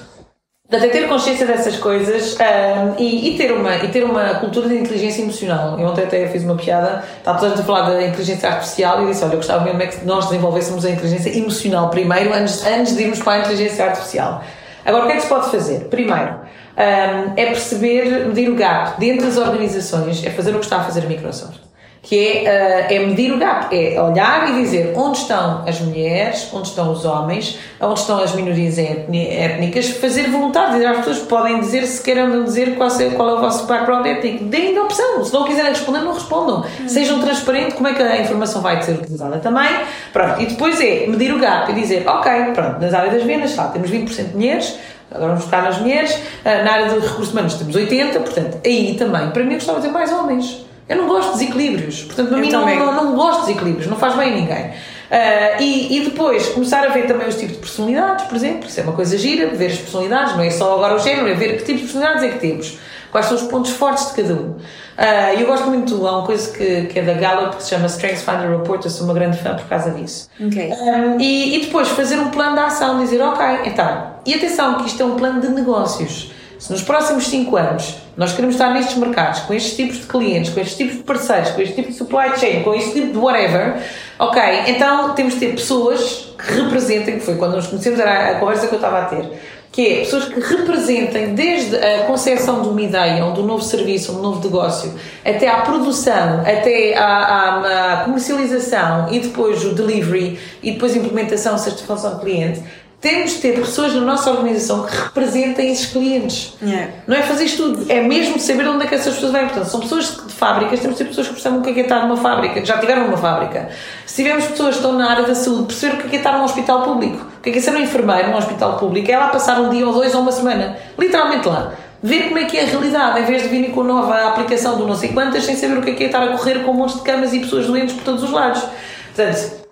Portanto, é ter consciência dessas coisas ahm, e, e ter uma, e ter uma cultura de inteligência emocional. Eu ontem até fiz uma piada, estava toda a falar da inteligência artificial e disse: Olha, eu gostava mesmo é que nós desenvolvêssemos a inteligência emocional primeiro, antes, antes de irmos para a inteligência artificial. Agora, o que é que se pode fazer? Primeiro, ahm, é perceber, medir o gap dentro das organizações, é fazer o que está a fazer a Microsoft que é, ah, é medir o gap, é olhar e dizer onde estão as mulheres, onde estão os homens, onde estão as minorias étnicas, fazer voluntário, dizer às pessoas que podem dizer se querem dizer qual, é- qual é o vosso background étnico, deem a opção, se não quiserem responder, não respondam, sejam transparentes como é que a informação vai ser utilizada também, pronto, e depois é medir o gap e dizer, ok, pronto, nas áreas das vendas, lá, temos 20% de mulheres, Agora vamos focar nas mulheres. Ah, Na área de recursos humanos temos 80, portanto, aí também, para mim, eu gostava de ter mais homens. Eu não gosto de desequilíbrios. Portanto, para mim, não, não, não gosto de desequilíbrios. Não faz bem a ninguém. Ah, e, e depois, começar a ver também os tipos de personalidades, por exemplo. Isso é uma coisa gira, ver as personalidades. Não é só agora o género, é ver que tipos de personalidades é que temos. Quais são os pontos fortes de cada um. Ah, E eu gosto muito, há uma coisa que, que é da Gallup, que se chama Strengths Finder Report. Eu sou uma grande fã por causa disso. Ok. Um, e, e depois fazer um plano de ação, dizer, ok, então, e atenção que isto é um plano de negócios. Se nos próximos 5 anos nós queremos estar nestes mercados, com estes tipos de clientes, com estes tipos de parceiros, com este tipo de supply chain, com este tipo de whatever, ok, então temos de ter pessoas que representem, que foi quando nos conhecemos, era a conversa que eu estava a ter, que é pessoas que representem desde a concepção de uma ideia ou de um novo serviço, um novo negócio, até à produção, até à, à- à comercialização e depois o delivery e depois a implementação, satisfação do cliente. Temos de ter pessoas na nossa organização que representem esses clientes. Yeah. Não é fazer isto tudo, é mesmo saber onde é que essas pessoas vêm. Portanto, são pessoas de fábricas, temos de ter pessoas que percebem o que é que é estar numa fábrica, que já tiveram numa fábrica. Se tivermos pessoas que estão na área da saúde, perceber o que é que é estar num hospital público, o que é que é ser um enfermeiro num hospital público, é lá passar um dia ou dois ou uma semana, literalmente lá. Ver como é que é a realidade, em vez de virem com a nova aplicação do não sei quantas, sem saber o que é que é estar a correr com um monte de camas e pessoas doentes por todos os lados. Portanto,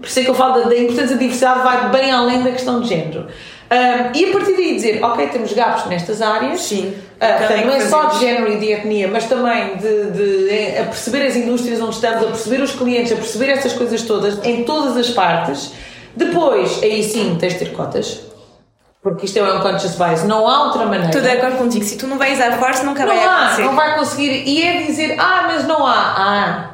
por isso é que eu falo da, da importância da diversidade, vai bem além da questão de género. Ahm, e a partir daí dizer, ok, temos gaps nestas áreas, Sim. é não é só de género e de etnia, mas também de, de- a perceber as indústrias onde estamos, a perceber os clientes, a perceber essas coisas todas, em todas as partes. Depois, aí sim, tens de ter cotas, porque isto é um unconscious bias, não há outra maneira. Estou de acordo contigo. Se tu não vais à força, nunca Não vai há, acontecer. não vai conseguir. E é dizer, ah, mas não há. Ah,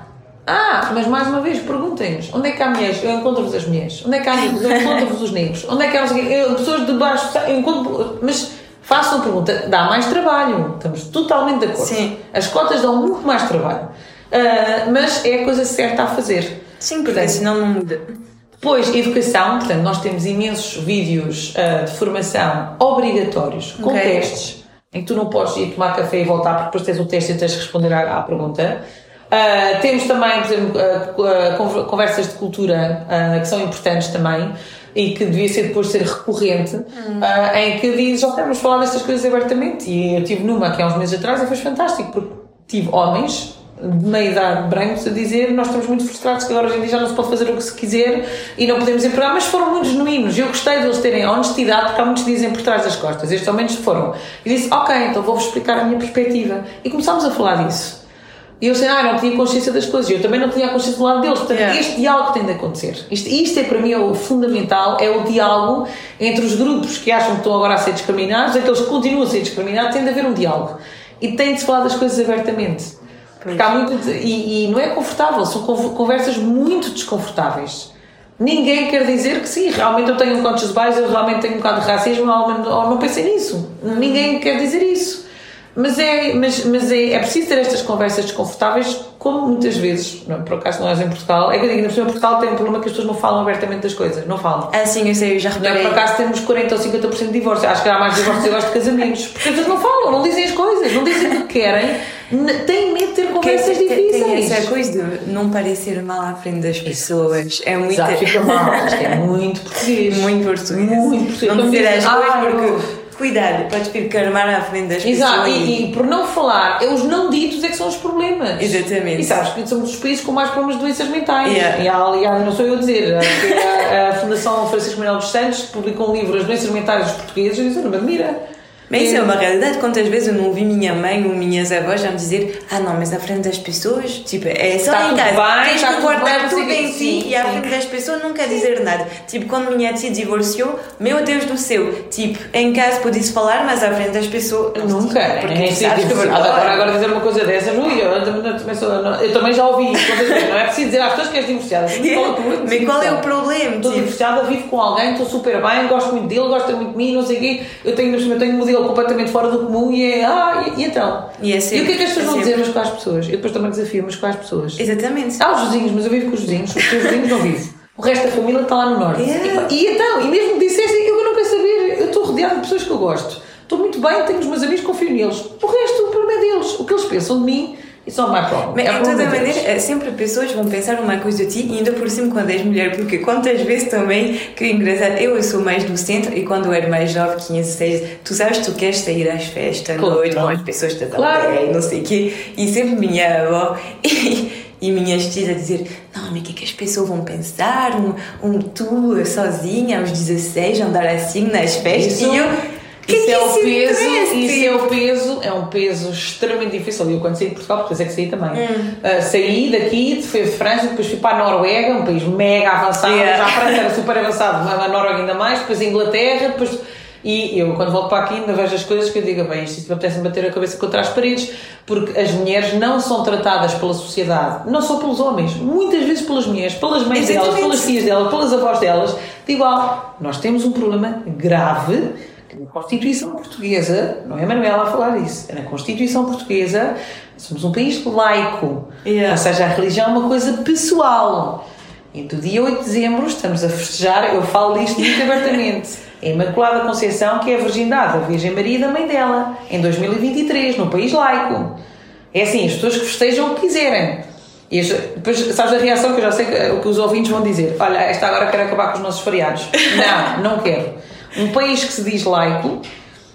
ah mas mais uma vez, perguntem-nos: onde é que há mulheres? Eu encontro-vos as mulheres. Onde é que há negros? Eu encontro-vos os negros. Onde é que há eu, pessoas de baixo? Eu encontro. Mas façam a pergunta: dá mais trabalho. Estamos totalmente de acordo. Sim. As cotas dão muito mais trabalho. Uh, mas é a coisa certa a fazer. Sim, porque portanto, senão não muda. Depois, educação, portanto, nós temos imensos vídeos uh, de formação obrigatórios, com okay. testes, em que tu não podes ir tomar café e voltar, porque depois tens o teste e tens de responder à, à pergunta. Uh, temos também, por exemplo, uh, conversas de cultura que são importantes também e que devia ser depois ser recorrente, hum. em que dizes, ok, vamos falar destas coisas abertamente. E eu tive numa aqui há uns meses atrás e foi fantástico, porque tive homens de meia idade brancos a dizer nós estamos muito frustrados que agora hoje em dia já não se pode fazer o que se quiser e não podemos empregar, mas foram muito genuínos. Eu gostei deles terem honestidade, porque há muitos dizem por trás das costas. Estes ao menos foram. E disse, ok, então vou-vos explicar a minha perspectiva. E começámos a falar disso. E eu sei, ah, não tinha consciência das coisas. Eu também não tinha a consciência do lado deles. Portanto, yeah. este diálogo tem de acontecer. Isto, isto é para mim é o fundamental, é o diálogo entre os grupos que acham que estão agora a ser discriminados, aqueles que continuam a ser discriminados, tem de haver um diálogo. E tem de se falar das coisas abertamente. Porque há muito. E, e não é confortável, são conversas muito desconfortáveis. Ninguém quer dizer que sim, realmente eu tenho um conscious bias, eu realmente tenho um bocado de racismo, ou não pensei nisso. Ninguém quer dizer isso. Mas, é, mas, mas é, é preciso ter estas conversas desconfortáveis, como muitas vezes, não, por acaso não és em Portugal, é que eu digo, na Portugal tem um problema que as pessoas não falam abertamente das coisas, não falam. Ah, sim, eu sei, eu já reparei. Não, por acaso temos 40 ou 50% de divórcio, acho que há mais divórcios eu gosto de casamentos, porque as pessoas não falam, não dizem as coisas, não dizem o que querem, têm medo de ter conversas tem, difíceis. Tem essa coisa de não parecer mal à frente das pessoas, é muito... Exato, fica mal, é muito português. Muito português. Muito português. Não dizer as coisas porque cuidado, podes ficar mal à frente das Exato, pessoas. E, e, por não falar, é os não ditos é que são os problemas. Exatamente. E sabes que somos os países com mais problemas de doenças mentais. Yeah. E aliás, não sou eu a dizer, a, a Fundação Francisco Manuel dos Santos publicou um livro, As Doenças Mentais dos Portugueses, e dizer, mas mira mas isso é uma realidade. Quantas vezes eu não ouvi minha mãe ou minhas avós a me dizer ah não, mas à frente das pessoas, tipo, é só tá em casa. Bem, Tens tá que guardar tudo, tudo em ti e à frente das pessoas quer dizer nada. Tipo, quando minha tia divorciou, meu Deus do céu, tipo, em casa podia-se falar, mas à frente das pessoas... Nunca, porque é sabes que agora, agora dizer uma coisa dessas, ui, eu, eu, também já ouvi isso, não é preciso dizer às pessoas que és divorciada. *laughs* Mas qual é o problema? Estou tipo? divorciada, vivo com alguém, estou super bem, gosto muito dele, gosta muito de mim, não sei o quê, eu tenho, eu tenho um completamente fora do comum e é. Ah, e, e então? E, é sempre, e o que é que as pessoas é vão dizer, mas com as pessoas? Eu depois também desafio, mas com as pessoas. Exatamente. Há os vizinhos, mas eu vivo com os vizinhos, os teus vizinhos não vivem. O resto da família está lá no norte. Yeah. E, e, então, e mesmo que dissessem, eu não quero saber, eu estou rodeada de pessoas que eu gosto. Estou muito bem, tenho os meus amigos, confio neles. O resto, o problema é deles. O que eles pensam de mim It's not my problem. Mas, é de toda maneira, sempre pessoas vão pensar uma coisa de ti e ainda por cima quando és mulher, porque quantas vezes também, que engraçado, eu, sou mais do centro e quando eu era mais jovem, 15, 16, tu sabes, tu queres sair às festas, claro, noite, com as pessoas da claro. aldeia, não sei o quê, e sempre minha avó *laughs* e, e minhas tias a dizer, não, mas o que é que as pessoas vão pensar? Um, um tu sozinha aos 16, andar assim nas festas, Isso. e eu que isso é, o peso, isso é o peso, é um peso extremamente difícil. Eu quando saí de Portugal, depois é que saí também. Hum. Uh, saí daqui, fui a França, depois fui para a Noruega, um país mega avançado. Yeah. Já a França era super avançado, mas a Noruega ainda mais, depois a Inglaterra, depois. E eu, quando volto para aqui, ainda vejo as coisas que eu digo, bem, isto apetece-me bater a cabeça contra as paredes, porque as mulheres não são tratadas pela sociedade, não só pelos homens, muitas vezes pelas mulheres, pelas mães Exatamente. delas, pelas filhas delas, pelas avós delas, de igual. Nós temos um problema grave na Constituição Portuguesa, não é Manuela a falar isso, é na Constituição Portuguesa, somos um país laico, yeah. ou seja, a religião é uma coisa pessoal. E do dia 8 de dezembro estamos a festejar, eu falo disto muito *laughs* abertamente, a Imaculada Conceição, que é a virgindade da Virgem Maria e da mãe dela, em 2023, num país laico. É assim, as pessoas que festejam o que quiserem. E depois, sabes a reação que eu já sei que, o que os ouvintes vão dizer: Olha, esta agora quer acabar com os nossos feriados. *laughs* Não, não quero um país que se diz laico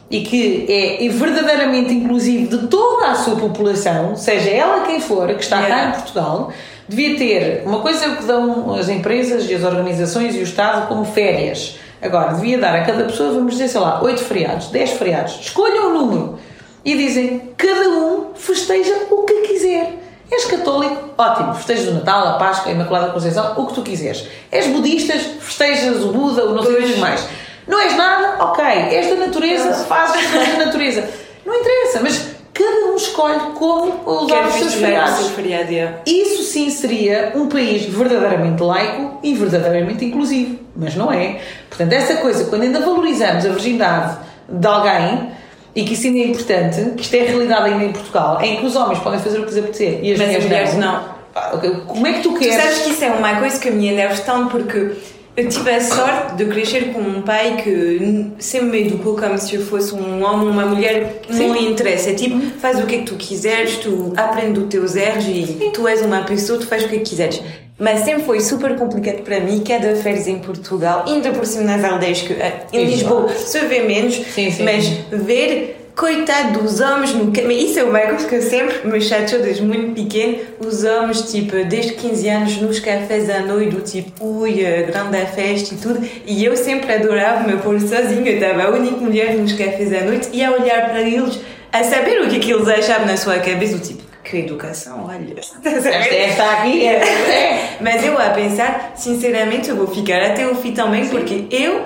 e que é verdadeiramente inclusivo de toda a sua população, seja ela quem for, que está cá em Portugal, devia ter uma coisa que dão as empresas e as organizações e o Estado como férias. Agora, devia dar a cada pessoa, vamos dizer, sei lá, 8 feriados, 10 feriados. Escolham o número e dizem cada um festeja o que quiser. És católico? Ótimo, festejas o Natal, a Páscoa, a Imaculada Conceição, o que tu quiseres. És budistas? Festejas o Buda, o não sei o mais. Não és nada? Ok. És da natureza? Fazes da natureza. Não interessa, mas cada um escolhe como usar os seus feriados. feriado, yeah. Isso sim seria um país verdadeiramente laico e verdadeiramente inclusivo, mas não é. Portanto, essa coisa, quando ainda valorizamos a virgindade de alguém, e que isso ainda é importante, que isto é a realidade ainda em Portugal, em que os homens podem fazer o que lhes apetecer e as Mas as mulheres, não. não. Ok, Como é que tu Tu queres? sabes que isso é uma coisa que me enerva tanto porque eu tive a sorte de crescer com um pai que sempre me educou como se eu fosse um homem, uma mulher, não lhe interessa. É tipo, faz o que é que tu quiseres, tu aprende os teus erros e tu és uma pessoa, tu faz o que é que quiseres. Mas sempre foi super complicado para mim, cada férias em Portugal, ainda por cima nas aldeias, que eh, em Lisboa se vê menos, Sim, sim, mas ver coitado dos homens no mas isso é uma coisa que sempre me chateou desde muito pequeno os homens tipo desde 15 anos nos cafés à noite do tipo ui grande festa e tudo e eu sempre adorava me pôr sozinha eu estava a única mulher nos cafés à noite e a olhar para eles a saber o que é que eles achavam na sua cabeça do tipo que educação olha? *laughs* Esta, esta aqui é. *laughs* é. mas eu a pensar sinceramente eu vou ficar até o fim também porque eu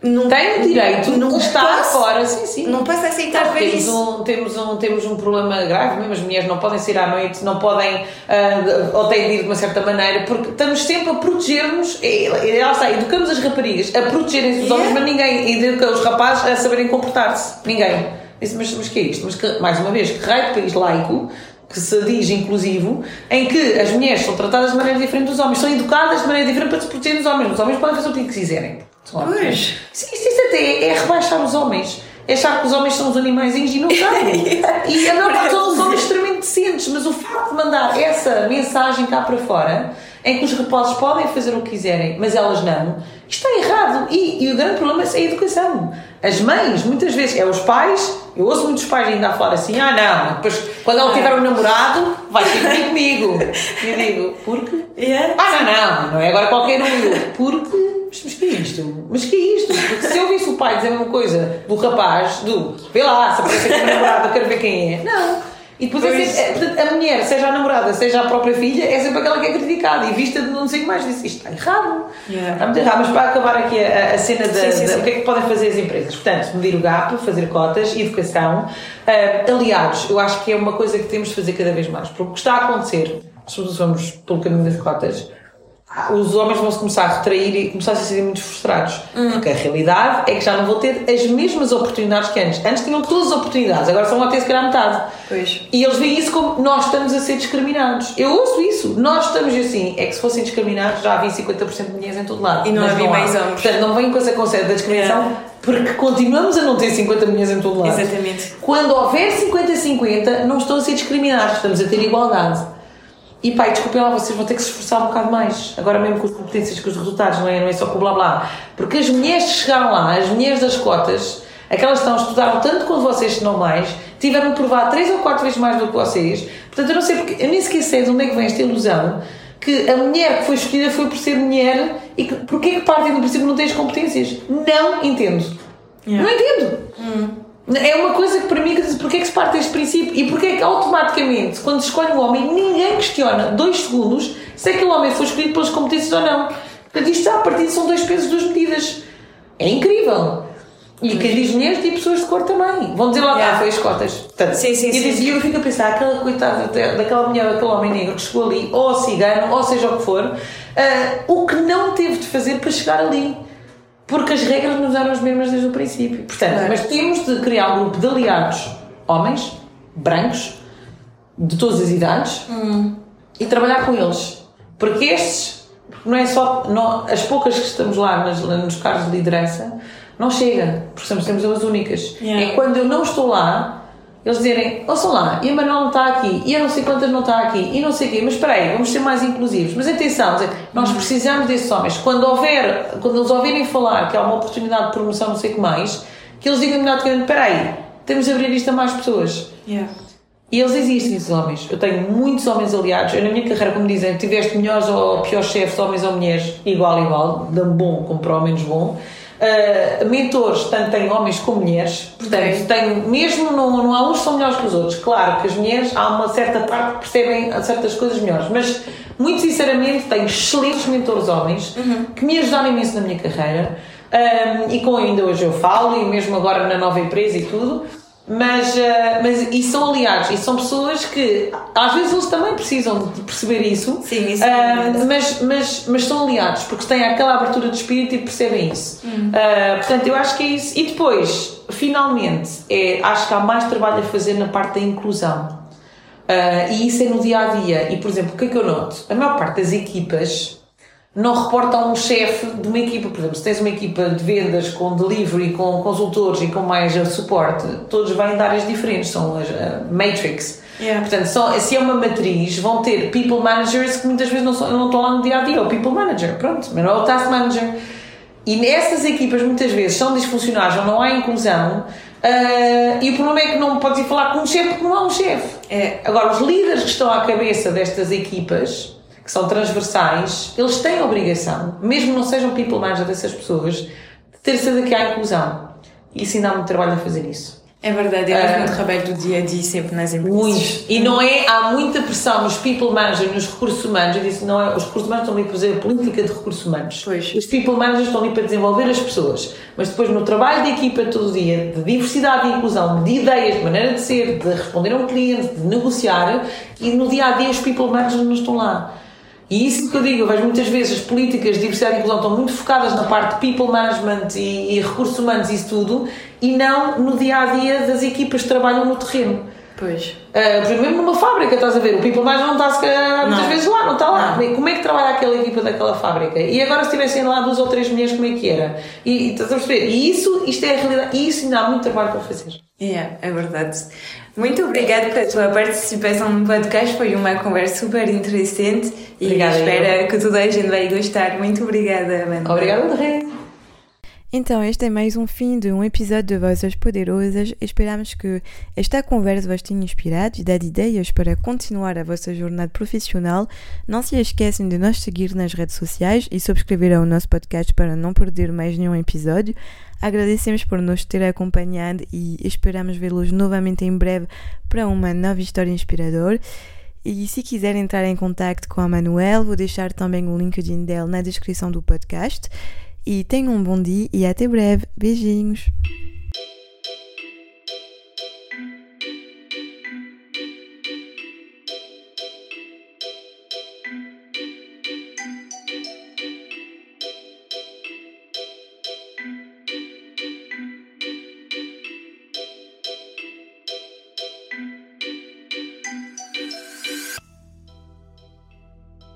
não Tem o direito não de estar posso- fora, sim, sim. não posso aceitar ver Temos isso um, temos, um, temos um problema grave mesmo, as mulheres não podem sair à noite, não podem, ah, ou têm de ir de uma certa maneira, porque estamos sempre a proteger-nos, e, e lá está, educamos as raparigas a protegerem-se dos homens, Yeah. mas ninguém educa os rapazes a saberem comportar-se. Ninguém. Disse, mas, mas que é isto? Mas que, mais uma vez, que raio de país laico, que se diz inclusivo, em que as mulheres são tratadas de maneira diferente dos homens, são educadas de maneira diferente para se protegerem dos homens. Os homens podem fazer o que quiserem. Pois. Isso, isso, isso até é rebaixar os homens. É achar que os homens são os animais e não são. e a maior parte são os homens *laughs* extremamente decentes, mas o facto de mandar essa mensagem cá para fora, em que os rapazes podem fazer o que quiserem, mas elas não, isto está errado. E, e o grande problema é a educação. As mães, muitas vezes, é os pais, eu ouço muitos pais ainda a falar assim: ah, não, depois quando ela tiver um namorado, vai ter comigo. *laughs* E eu digo: porque? Yeah. Ah, não, não, não é agora qualquer um. Porque. Mas, mas que é isto? Mas que é isto? Porque se eu visse o pai dizer a mesma coisa do rapaz, do vê lá, se aparecer com o namorado, eu quero ver quem é. Não. E depois é sempre, é, portanto, a mulher, seja a namorada, seja a própria filha, é sempre aquela que é criticada e vista de não sei o que mais. Disse, isto está errado. Yeah. Está muito errado. Mas para acabar aqui a, a cena da, Sim, sim, da- sim. o que é que podem fazer as empresas? Portanto, medir o gap, fazer cotas, educação, ah, aliados. Eu acho que é uma coisa que temos de fazer cada vez mais. Porque o que está a acontecer, se nós vamos pelo caminho das cotas, os homens vão começar a retrair e começar a se sentir muito frustrados. Porque a realidade é que já não vão ter as mesmas oportunidades que antes. Antes tinham todas as oportunidades, agora só vão ter se calhar metade. Pois. E eles veem isso como nós estamos a ser discriminados. Eu ouço isso. Nós estamos assim. É que se fossem discriminados já havia 50% de mulheres em todo lado. E não havia mais homens. Portanto, não vem com essa conceito da discriminação É. porque continuamos a não ter 50 mulheres em todo lado. Exatamente. Quando houver 50-50, não estão a ser discriminados, estamos a ter igualdade. E pai, desculpem lá, vocês vão ter que se esforçar um bocado mais. Agora mesmo com as competências, com os resultados, não é, não é só com o blá blá. Porque as mulheres que chegaram lá, as mulheres das cotas, aquelas que estão, estudaram tanto quanto vocês, se não mais, tiveram de provar três ou quatro vezes mais do que vocês. Portanto, eu não sei porque, eu nem sequer sei de onde é que vem esta ilusão que a mulher que foi escolhida foi por ser mulher e que, porque é que partem do princípio não tem as competências? Não entendo. Yeah. Não entendo. É uma coisa que para mim que porque é que se parte deste princípio e porque é que automaticamente, quando se escolhe um homem, ninguém questiona dois segundos se aquele homem foi escolhido pelas competências ou não. Portanto, isto a partir são dois pesos, duas medidas. É incrível. E quem diz mulheres diz pessoas de cor também. Vão dizer lá, Yeah. ah, foi as cotas. Portanto, Sim, sim, e sim. E eu fico a pensar, aquela coitada da- daquela mulher, daquele homem negro que chegou ali, ou cigano, ou seja o que for, ah, o que não teve de fazer para chegar ali. Porque as regras nos eram as mesmas desde o princípio. Portanto, mas temos de criar um grupo de aliados, homens, brancos, de todas as idades, e trabalhar com eles. Porque estes, não é só, não, as poucas que estamos lá nas, nos cargos de liderança, não chega, porque somos, temos as únicas. Yeah. É quando eu não estou lá, eles dizerem, ouçam lá, e a Manuel não está aqui, e eu não sei quantas não está aqui, e não sei o quê, mas espera aí, vamos ser mais inclusivos. Mas atenção, nós precisamos desses homens. Quando houver, quando eles ouvirem falar que há uma oportunidade de promoção, não sei o que mais, que eles digam imediatamente, espera aí, temos de abrir isto a mais pessoas. Yeah. E eles existem, esses homens. Eu tenho muitos homens aliados. Eu, na minha carreira, como dizem, tiveste melhores ou piores chefes, homens ou mulheres, igual, igual, de bom como para o menos bom. Uh, mentores, tanto tenho homens como mulheres. Portanto, Ok. tenho, mesmo não, não há uns que são melhores que os outros. Claro que as mulheres, há uma certa parte que percebem certas coisas melhores. Mas, muito sinceramente, tenho excelentes mentores homens que me ajudaram imenso na minha carreira. Um, e com ainda hoje eu falo, e mesmo agora na nova empresa e tudo. Mas, uh, mas e são aliados, e são pessoas que às vezes eles também precisam de perceber isso, Sim, isso uh, mas, mas, mas são aliados porque têm aquela abertura de espírito e percebem isso. Hum. Uh, portanto, eu acho que é isso. E depois, finalmente, é, acho que há mais trabalho a fazer na parte da inclusão. e isso é no dia a dia. E, por exemplo, o que é que eu noto? A maior parte das equipas não reporta a um chefe de uma equipa. Por exemplo, se tens uma equipa de vendas com delivery, com consultores e com mais suporte, todos vêm de áreas diferentes, são as uh, matrix. Yeah. Portanto, se é uma matriz, vão ter people managers que muitas vezes não, são, não estão lá no dia a dia, é o people manager, pronto, mas não é o task manager. E nessas equipas muitas vezes são disfuncionais ou não há inclusão. Uh, e o problema é que não podes ir falar com um chefe porque não há um chefe. É. Agora, os líderes que estão à cabeça destas equipas que são transversais, eles têm a obrigação, mesmo não sejam people manager dessas pessoas, de ter certeza que há inclusão. E isso ainda há muito trabalho a fazer isso. É verdade, é muito uh, trabalho do dia a dia sempre nas empresas. Muito. E não é, há muita pressão nos people managers, nos recursos humanos. Eu disse, não é, os recursos humanos estão ali para fazer a política de recursos humanos. Pois. Os people managers estão ali para desenvolver as pessoas. Mas depois no trabalho de equipa todo o dia, de diversidade e inclusão, de ideias, de maneira de ser, de responder a um cliente, de negociar, e no dia a dia os people managers não estão lá. E isso que eu digo, eu vejo muitas vezes as políticas de diversidade e inclusão estão muito focadas na parte de people management e, e recursos humanos e isso tudo, e não no dia a dia das equipas que trabalham no terreno. Pois. Uh, por exemplo, mesmo numa fábrica, estás a ver, o people management não está se calhar, muitas vezes lá, não está lá. Não. Como é que trabalha aquela equipa daquela fábrica? E agora se tivessem lá duas ou três mulheres, como é que era? E, e estás a perceber? E isso, isto é a realidade, e isso ainda há muito trabalho para fazer. Yeah, é verdade. Muito obrigada pela tua participação no podcast, foi uma conversa super interessante e obrigada, espero eu. que toda a gente vai gostar. Muito obrigada, Amanda. Obrigada, André. Então, este é mais um fim de um episódio de Vozes Poderosas. Esperamos que esta conversa vos tenha inspirado e dado ideias para continuar a vossa jornada profissional. Não se esqueçam de nos seguir nas redes sociais e subscrever ao nosso podcast para não perder mais nenhum episódio. Agradecemos por nos ter acompanhado e esperamos vê-los novamente em breve para uma nova história inspiradora. E se quiser entrar em contato com a Manuel, vou deixar também o LinkedIn dela na descrição do podcast. E tenham um bom dia e até breve. Beijinhos!